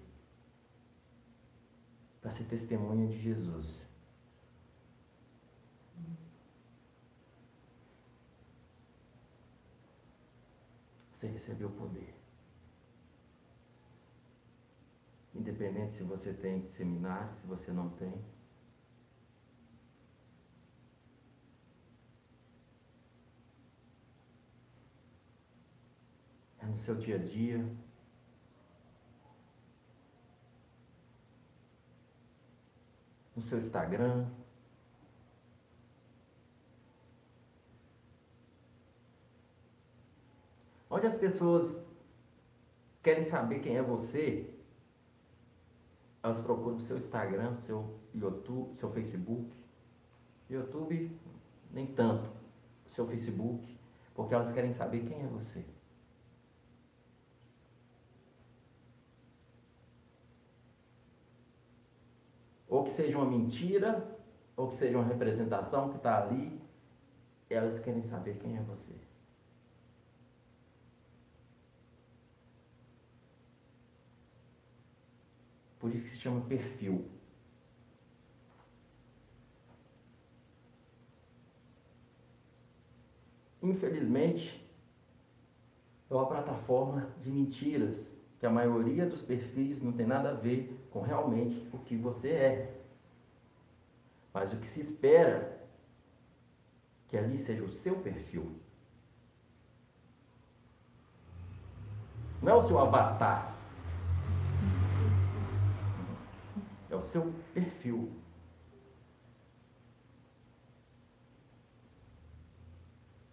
para ser testemunha de Jesus. Você recebeu poder. Independente se você tem seminário, se você não tem. É no seu dia a dia. No seu Instagram. Onde as pessoas querem saber quem é você, elas procuram seu Instagram, seu YouTube, seu Facebook. YouTube, nem tanto. Seu Facebook, porque elas querem saber quem é você. Ou que seja uma mentira, ou que seja uma representação que está ali, elas querem saber quem é você. Por isso se chama perfil. Infelizmente, é uma plataforma de mentiras, que a maioria dos perfis não tem nada a ver com realmente o que você é. Mas o que se espera que ali seja o seu perfil. Não é o seu avatar. É o seu perfil.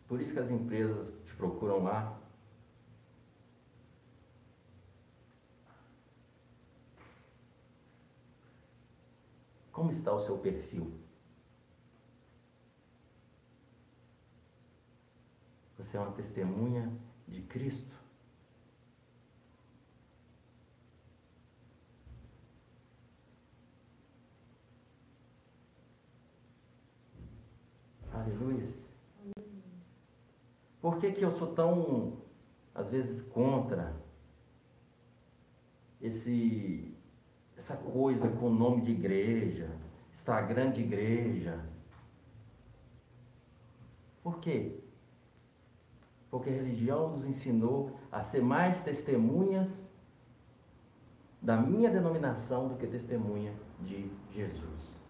Por isso que as empresas te procuram lá. Como está o seu perfil? Você é uma testemunha de Cristo? Aleluias. Por que, que eu sou tão, às vezes, contra esse, essa coisa com nome de igreja, Instagram de igreja? Por quê? Porque a religião nos ensinou a ser mais testemunhas da minha denominação do que testemunha de Jesus.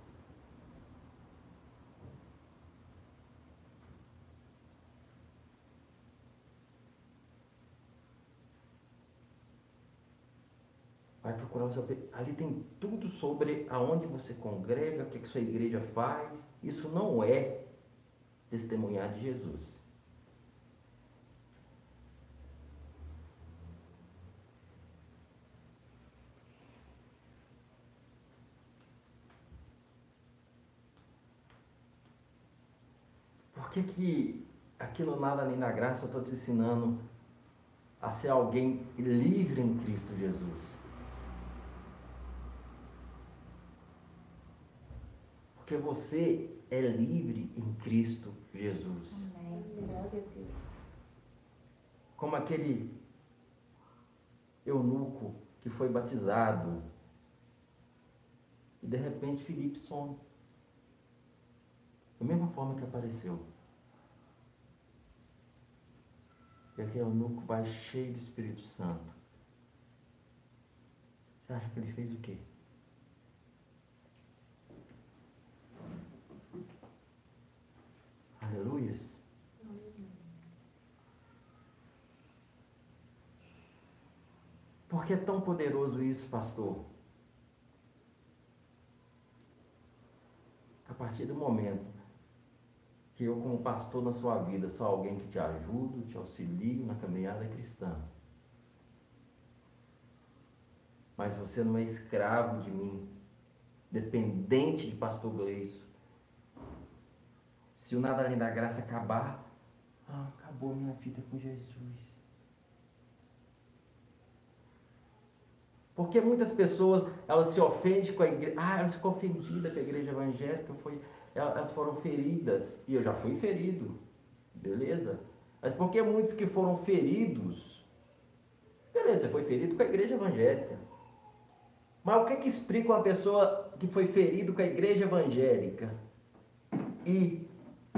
Vai procurar seu. Ali tem tudo sobre aonde você congrega, o que, que sua igreja faz. Isso não é testemunhar de Jesus. Por que, que aquilo nada nem na graça eu estou te ensinando a ser alguém livre em Cristo Jesus? Porque você é livre em Cristo Jesus. Como aquele eunuco que foi batizado e de repente Filipe some. Da mesma forma que apareceu. E aquele eunuco vai cheio do Espírito Santo. Você acha que ele fez o quê? Aleluias. Por que é tão poderoso isso, pastor? A partir do momento que eu, como pastor na sua vida, sou alguém que te ajudo, te auxilio na caminhada cristã. Mas você não é escravo de mim, dependente de pastor Gleison. Se o nada além da graça acabar, ah, acabou minha vida com Jesus. Porque muitas pessoas, elas se ofendem com a igreja. Ah, elas ficam ofendidas com a igreja evangélica. Foi, elas foram feridas. E eu já fui ferido. Beleza? Mas por que muitos que foram feridos? Beleza, você foi ferido com a igreja evangélica. Mas o que, que explica uma pessoa que foi ferido com a igreja evangélica e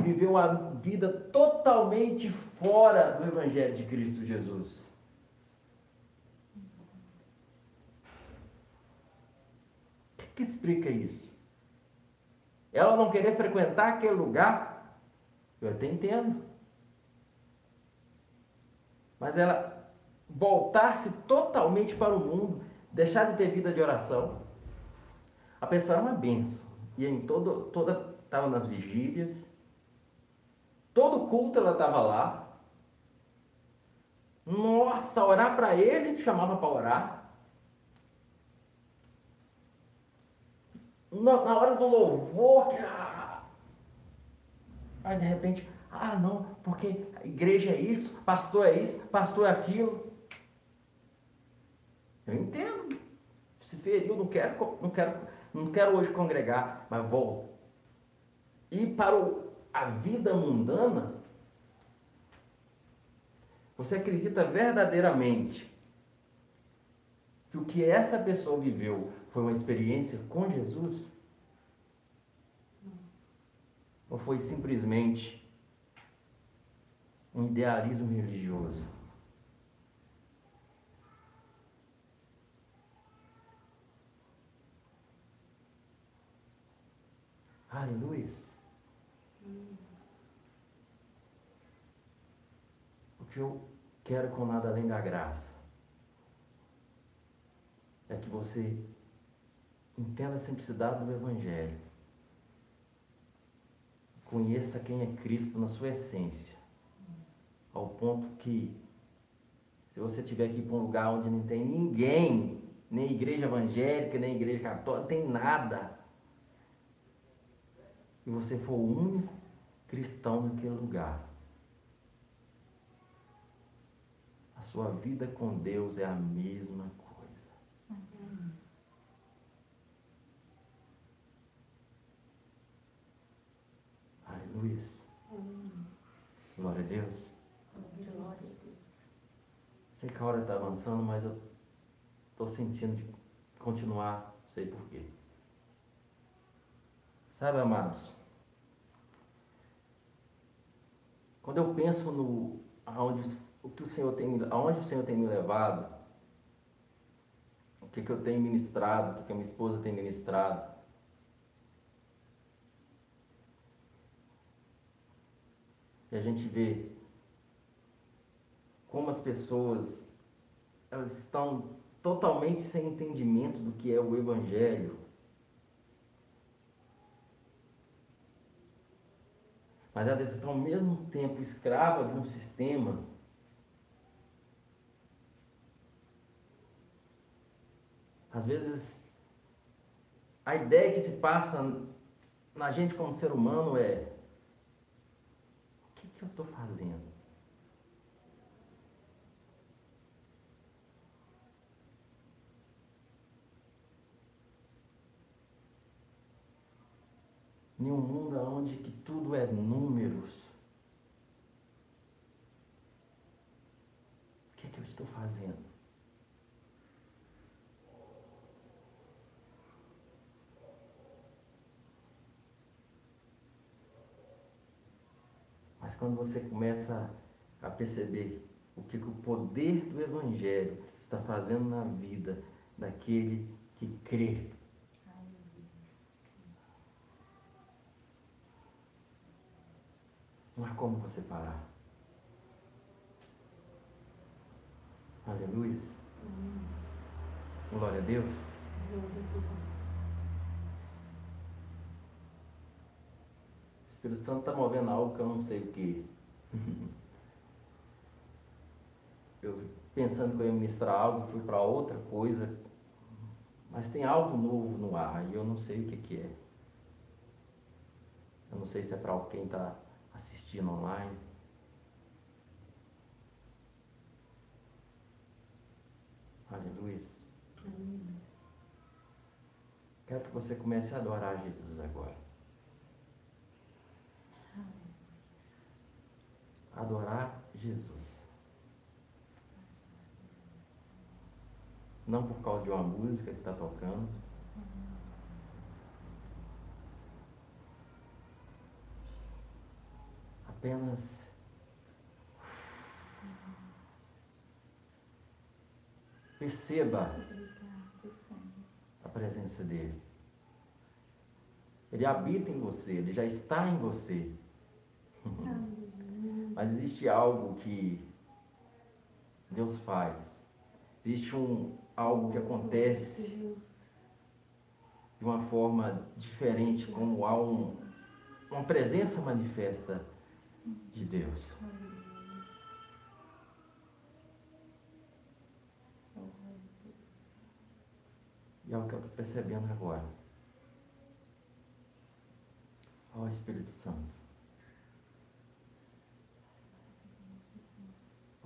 viveu uma vida totalmente fora do Evangelho de Cristo Jesus? O que, que explica isso? Ela não querer frequentar aquele lugar, eu até entendo. Mas ela voltar-se totalmente para o mundo, deixar de ter vida de oração. A pessoa era uma benção. Ia em todo, toda, estava nas vigílias. Todo culto ela estava lá. Nossa, orar para ele, chamava para orar. Na, na, hora do louvor, ah, aí de repente, ah não, porque a igreja é isso, pastor é isso, pastor é aquilo. Eu entendo. Se feriu, não quero, não quero, não quero hoje congregar, mas vou ir para o, a vida mundana. Você acredita verdadeiramente que o que essa pessoa viveu foi uma experiência com Jesus? Ou foi simplesmente um idealismo religioso? Aleluia. O que eu quero com nada além da graça é que você entenda a simplicidade do Evangelho. Conheça quem é Cristo na sua essência. Ao ponto que, se você tiver ir para um lugar onde não tem ninguém, nem igreja evangélica, nem igreja católica, tem nada e você for o único cristão naquele lugar, a sua vida com Deus é a mesma coisa. Uhum. Aleluia. Uhum. Glória a Deus. Glória a Deus. Sei que a hora está avançando, mas eu estou sentindo de continuar, não sei porquê. Sabe, amados? Quando eu penso no aonde o que o Senhor tem, aonde o Senhor tem me levado, o que, que eu tenho ministrado, o que, que a minha esposa tem ministrado, e a gente vê como as pessoas elas estão totalmente sem entendimento do que é o Evangelho. mas elas estão ao mesmo tempo escravas de um sistema Às vezes, a ideia que se passa na gente como ser humano é: o que, que eu estou fazendo? em um mundo onde que tudo é números. O que é que eu estou fazendo? Mas quando você começa a perceber o que, que o poder do Evangelho está fazendo na vida daquele que crê Não há como você parar. Aleluia. Glória a Deus. Espírito Santo está movendo algo que eu não sei o que. Eu pensando que eu ia ministrar algo, fui para outra coisa. Mas tem algo novo no ar e eu não sei o que, que é. Eu não sei se é para quem está assistindo online. Aleluia. Quero que você comece a adorar Jesus agora. Adorar Jesus. Não por causa de uma música que está tocando. Apenas perceba a presença dele. Ele habita em você, ele já está em você. Mas existe algo que Deus faz. Existe um algo que acontece de uma forma diferente, como há um, uma presença manifesta de Deus. E é o que eu estou percebendo agora. Ó oh, Espírito Santo.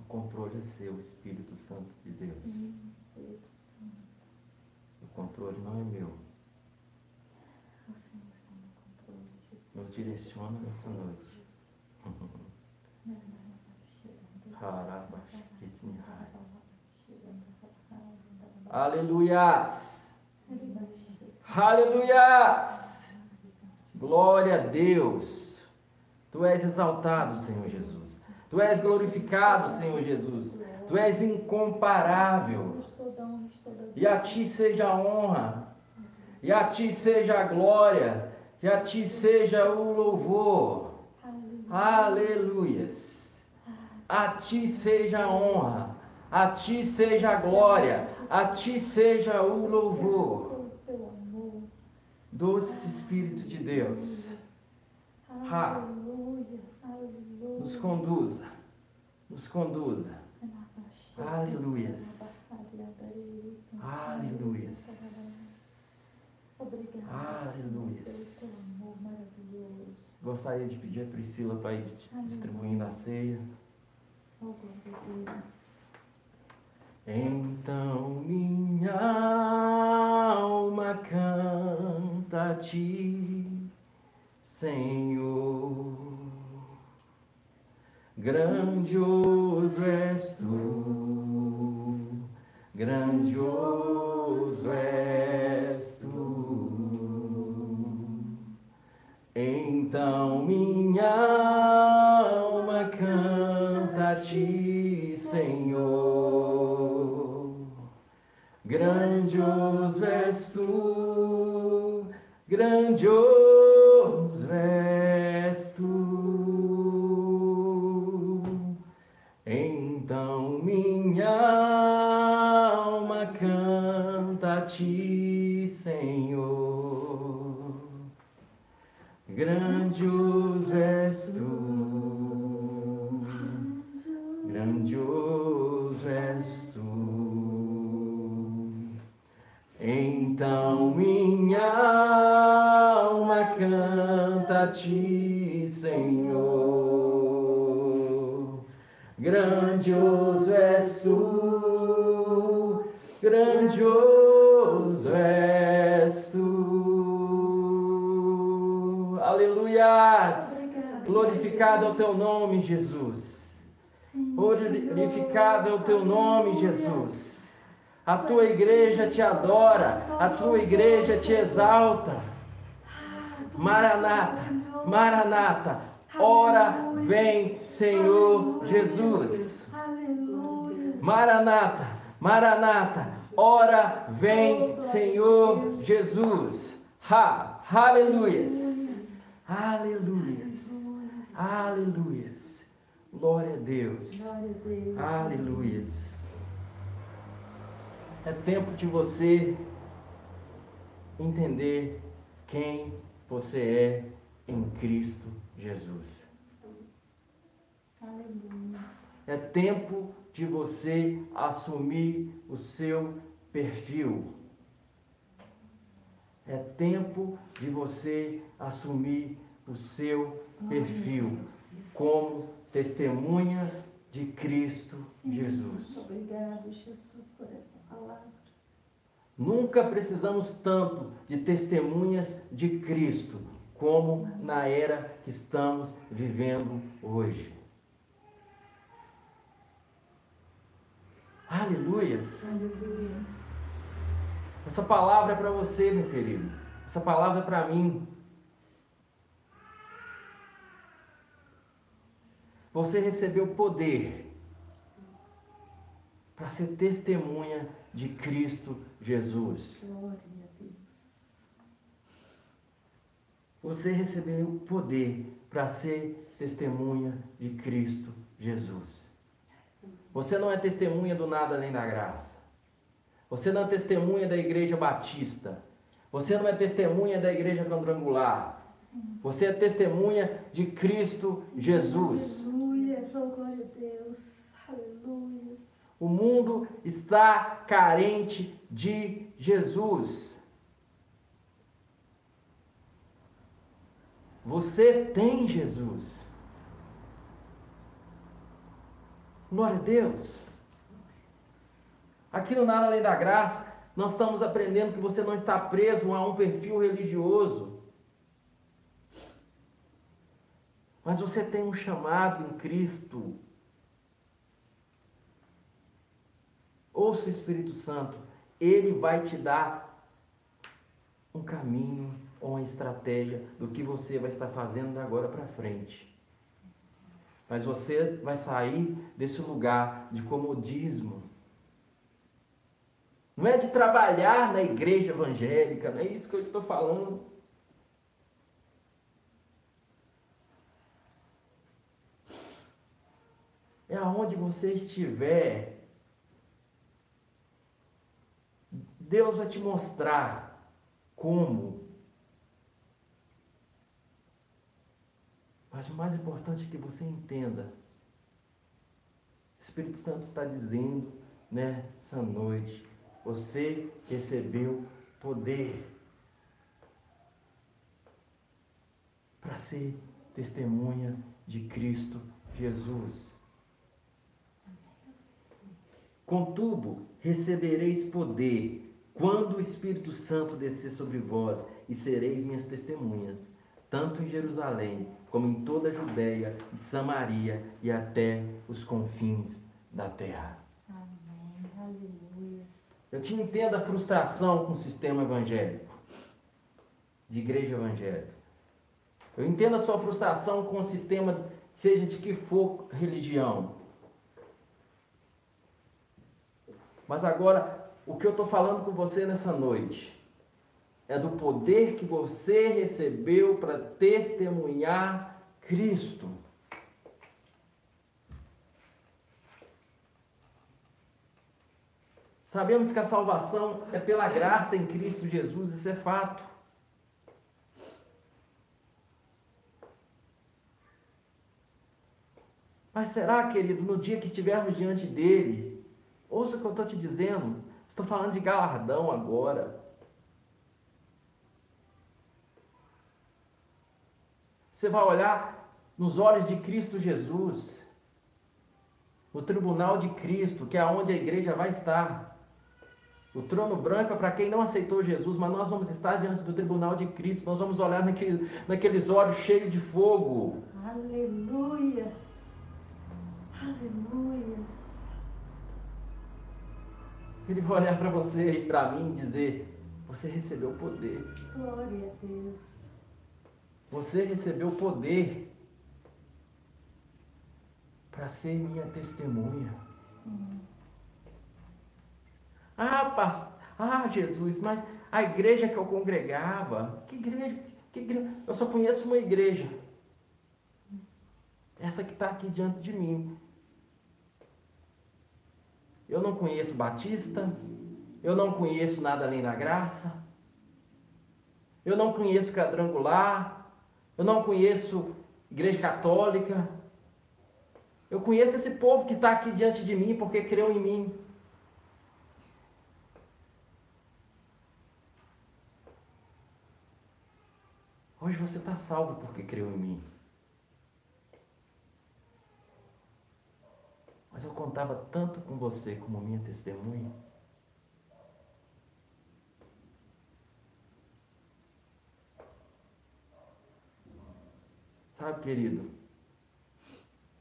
O controle é seu, Espírito Santo de Deus. O controle não é meu. Nos direciona nessa noite. Aleluias! Aleluias! Glória a Deus! Tu és exaltado, Senhor Jesus. Tu és glorificado, Senhor Jesus. Tu és incomparável. E a ti seja a honra. E a ti seja a glória. E a ti seja o louvor. Aleluias. A ti seja a honra. A ti seja a glória. A ti seja o louvor. Doce Espírito de Deus. Ha. Nos conduza. Nos conduza. Aleluias. Aleluias. Aleluias. Gostaria de pedir a Priscila para ir distribuindo a ceia. Então minha alma canta a ti, Senhor. Grandioso és tu, grandioso és tu. Então minha alma canta a ti, Senhor. Grandioso és tu, grandioso és tu. Ti, Senhor. Grandioso és tu, grandioso és tu. Então minha alma canta a ti, Senhor. Grandioso és tu, grandioso Glorificado é o teu nome, Jesus. Glorificado é o teu nome, Jesus. A tua igreja te adora, a tua igreja te exalta. Maranata, Maranata, ora vem, Senhor Jesus. Maranata, Maranata, ora vem, Senhor Jesus. Ha, aleluias, aleluias, aleluias. Glória a Deus, aleluias. É tempo de você entender quem você é em Cristo Jesus. É tempo de você assumir o seu perfil. É tempo de você assumir o seu perfil como testemunha de Cristo Jesus. Obrigado, Jesus, por essa palavra. Nunca precisamos tanto de testemunhas de Cristo como na era que estamos vivendo hoje. Aleluias! Aleluia. Essa palavra é para você, meu querido. Essa palavra é para mim. Você recebeu poder para ser testemunha de Cristo Jesus. Você recebeu poder para ser testemunha de Cristo Jesus. Você não é testemunha do nada além da graça. Você não é testemunha da igreja batista. Você não é testemunha da igreja quadrangular. Você é testemunha de Cristo Jesus. Aleluia. Só glória a Deus. Aleluia. O mundo está carente de Jesus. Você tem Jesus. Glória a Deus. Aqui no Nada Além da Graça, nós estamos aprendendo que você não está preso a um perfil religioso. Mas você tem um chamado em Cristo. Ouça o Espírito Santo, ele vai te dar um caminho ou uma estratégia do que você vai estar fazendo da agora para frente. Mas você vai sair desse lugar de comodismo. Não é de trabalhar na igreja evangélica, não é isso que eu estou falando. É aonde você estiver. Deus vai te mostrar como. Mas o mais importante é que você entenda. O Espírito Santo está dizendo nessa noite: você recebeu poder para ser testemunha de Cristo Jesus. Contudo, recebereis poder quando o Espírito Santo descer sobre vós, e sereis minhas testemunhas, tanto em Jerusalém, como em toda a Judéia e Samaria e até os confins da terra. Eu te entendo a frustração com o sistema evangélico, de igreja evangélica. Eu entendo a sua frustração com o sistema, seja de que for religião. Mas agora, o que eu estou falando com você nessa noite é do poder que você recebeu para testemunhar Cristo. Sabemos que a salvação é pela graça em Cristo Jesus, isso é fato. Mas será, querido, no dia que estivermos diante dele, ouça o que eu estou te dizendo, estou falando de galardão agora. Você vai olhar nos olhos de Cristo Jesus, no tribunal de Cristo, que é onde a igreja vai estar. O trono branco é para quem não aceitou Jesus, mas nós vamos estar diante do tribunal de Cristo, nós vamos olhar naquele, naqueles olhos cheios de fogo. Aleluia. Aleluia. Ele vai olhar para você e para mim e dizer: Você recebeu poder. Glória a Deus. Você recebeu poder para ser minha testemunha. Ah, pastor, ah, Jesus, mas a igreja que eu congregava, que igreja, que igreja? Eu só conheço uma igreja. Essa que está aqui diante de mim. Eu não conheço Batista, eu não conheço nada além da graça, eu não conheço quadrangular, eu não conheço igreja católica. Eu conheço esse povo que está aqui diante de mim porque creu em mim. mas você está salvo porque creu em mim. Mas eu contava tanto com você como minha testemunha. Sabe, querido,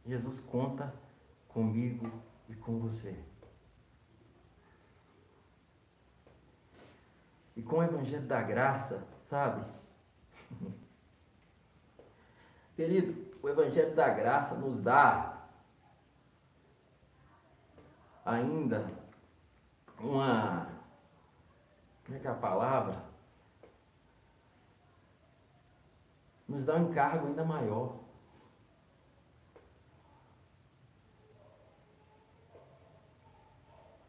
Jesus conta comigo e com você. E com o Evangelho da Graça, sabe? Querido, o Evangelho da Graça nos dá ainda uma. Como é que é a palavra? Nos dá um encargo ainda maior.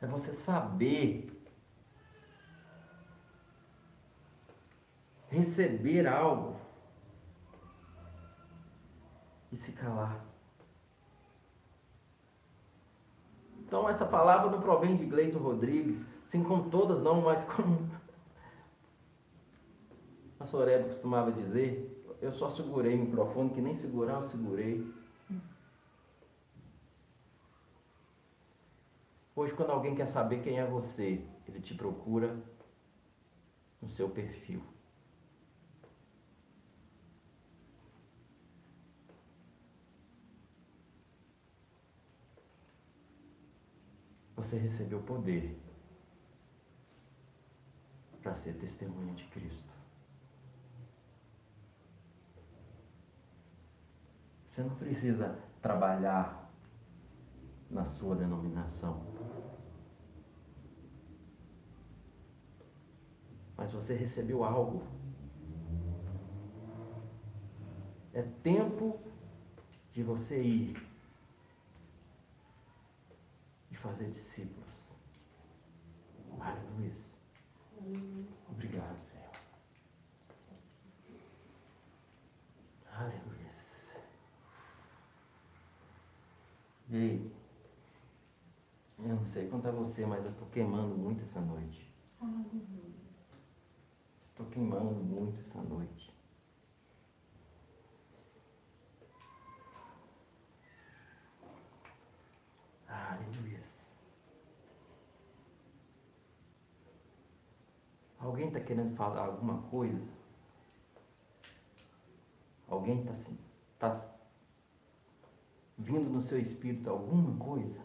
É você saber receber algo e se calar. Então essa palavra não provém de Gleison Rodrigues, assim como todas não, mas como a Sorella costumava dizer, eu só segurei o microfone, que nem segurar eu segurei. Hoje quando alguém quer saber quem é você, ele te procura no seu perfil. Você recebeu poder para ser testemunha de Cristo. Você não precisa trabalhar na sua denominação. Mas você recebeu algo. É tempo de você ir fazer discípulos. Aleluia. Obrigado, Senhor. Aleluia. Ei, eu não sei quanto a você, mas eu estou queimando muito essa noite. Estou queimando muito essa noite. Aleluia. Alguém está querendo falar alguma coisa? Alguém está tá vindo no seu espírito alguma coisa?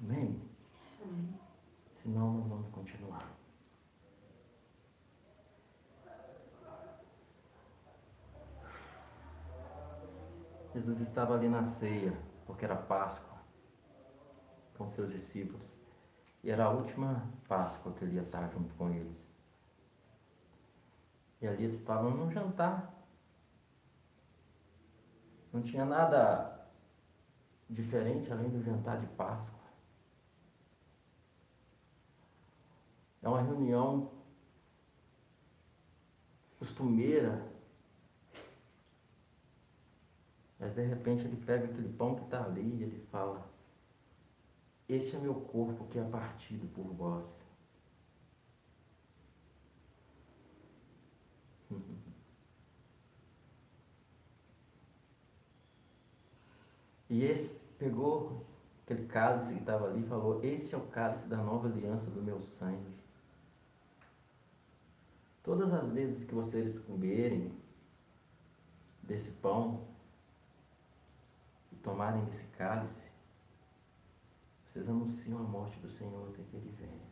Amém? Amém. Senão nós vamos continuar. Jesus estava ali na ceia, porque era Páscoa, com seus discípulos. E era a última Páscoa que ele ia estar junto com eles. E ali eles estavam num jantar. Não tinha nada diferente além do jantar de Páscoa. É uma reunião costumeira Mas de repente ele pega aquele pão que está ali e ele fala: Este é meu corpo que é partido por vós. E esse pegou aquele cálice que estava ali e falou: Esse é o cálice da nova aliança do meu sangue. Todas as vezes que vocês comerem desse pão, tomarem esse cálice, vocês anunciam a morte do Senhor até que Ele venha.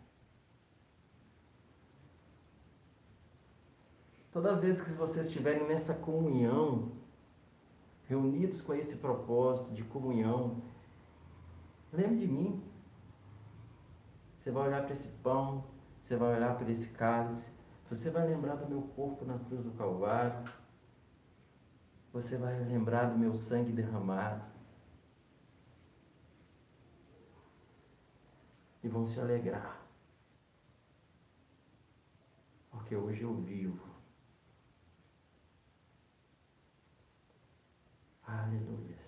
Todas as vezes que vocês estiverem nessa comunhão, reunidos com esse propósito de comunhão, lembre de mim. Você vai olhar para esse pão, você vai olhar para esse cálice, você vai lembrar do meu corpo na cruz do Calvário, você vai lembrar do meu sangue derramado. E vão se alegrar. Porque hoje eu vivo. Aleluia.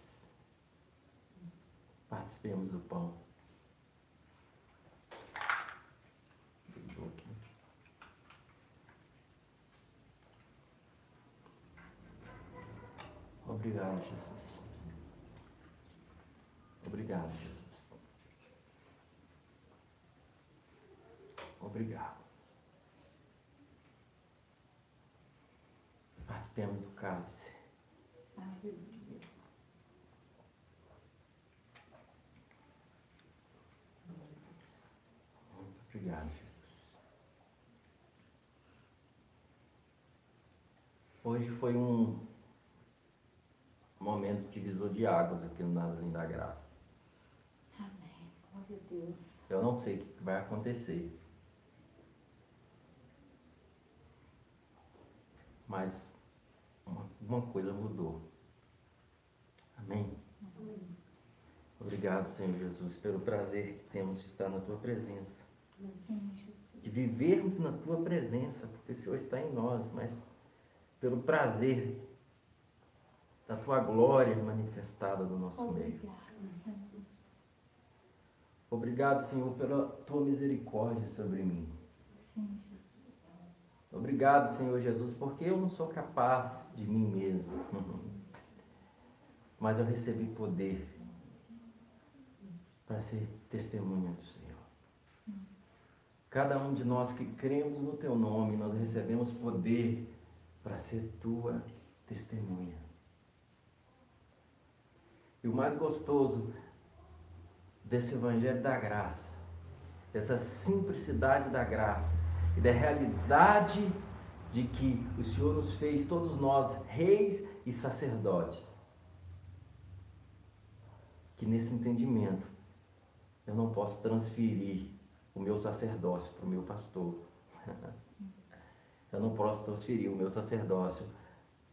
Participemos do pão. Obrigado, Jesus. Obrigado, Obrigado. Participemos do cálice. Muito obrigado, Jesus. Hoje foi um momento divisor de águas aqui no Nazarim da Graça. Amém. Glória a Deus. Eu não sei o que vai acontecer. Mas uma, uma coisa mudou. Amém? Obrigado, Senhor Jesus, pelo prazer que temos de estar na tua presença. De vivermos na tua presença, porque o Senhor está em nós, mas pelo prazer da tua glória manifestada no nosso meio. Obrigado, Senhor. Obrigado, Senhor, pela tua misericórdia sobre mim. Sim. Obrigado, Senhor Jesus, porque eu não sou capaz de mim mesmo. Mas eu recebi poder para ser testemunha do Senhor. Cada um de nós que cremos no teu nome, nós recebemos poder para ser tua testemunha. E o mais gostoso desse Evangelho da Graça, dessa simplicidade da graça e da realidade de que o Senhor nos fez, todos nós, reis e sacerdotes. Que nesse entendimento eu não posso transferir o meu sacerdócio para o meu pastor. Eu não posso transferir o meu sacerdócio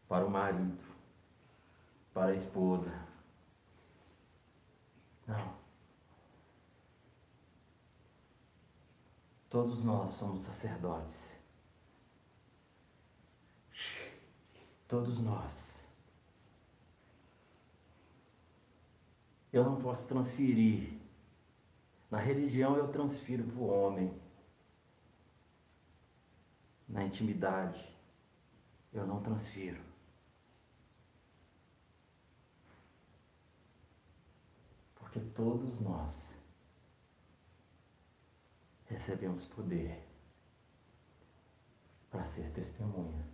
para o marido, para a esposa. Não. Todos nós somos sacerdotes. Todos nós. Eu não posso transferir. Na religião eu transfiro para o homem. Na intimidade eu não transfiro. Porque todos nós recebemos poder para ser testemunha.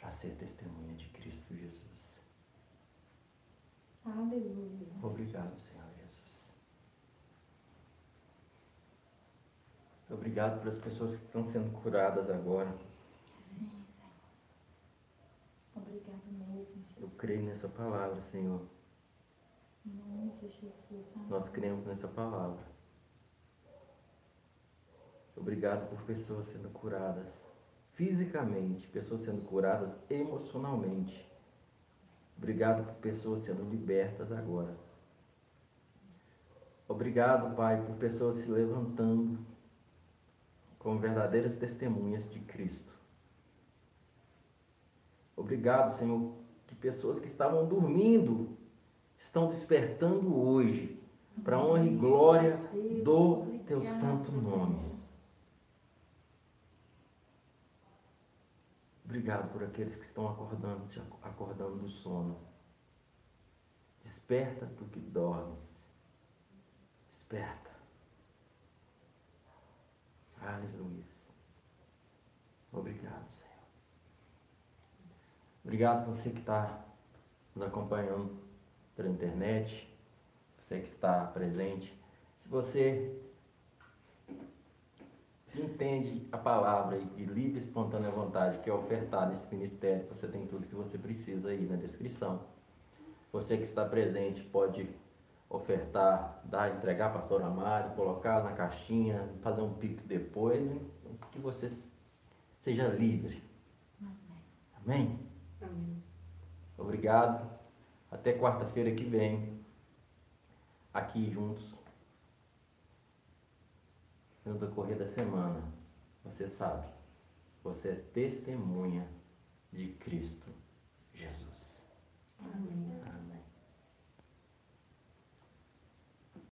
Para ser testemunha de Cristo Jesus. Aleluia. Obrigado, Senhor Jesus. Obrigado pelas pessoas que estão sendo curadas agora. Sim, Senhor. Obrigado mesmo, Eu Jesus. creio nessa palavra, Senhor. Em nome de Jesus. Amém. Nós cremos nessa palavra. Obrigado por pessoas sendo curadas fisicamente, pessoas sendo curadas emocionalmente. Obrigado por pessoas sendo libertas agora. Obrigado, Pai, por pessoas se levantando como verdadeiras testemunhas de Cristo. Obrigado, Senhor, que pessoas que estavam dormindo estão despertando hoje para honra e glória do teu santo nome. Obrigado por aqueles que estão acordando, se ac- acordando do sono. Desperta tu que dormes. Desperta. Aleluia. Obrigado, Senhor. Obrigado você que está nos acompanhando pela internet, você que está presente. Se você entende a palavra e de livre e espontânea vontade que é ofertar nesse ministério, você tem tudo que você precisa aí na descrição. Você que está presente pode ofertar, dar, entregar a pastor Amário, colocar na caixinha, fazer um pix depois, né? que você seja livre. Amém. Amém? Amém. Obrigado. Até quarta-feira que vem, aqui juntos, no decorrer da semana. Você sabe, você é testemunha de Cristo Jesus. Amém. Amém.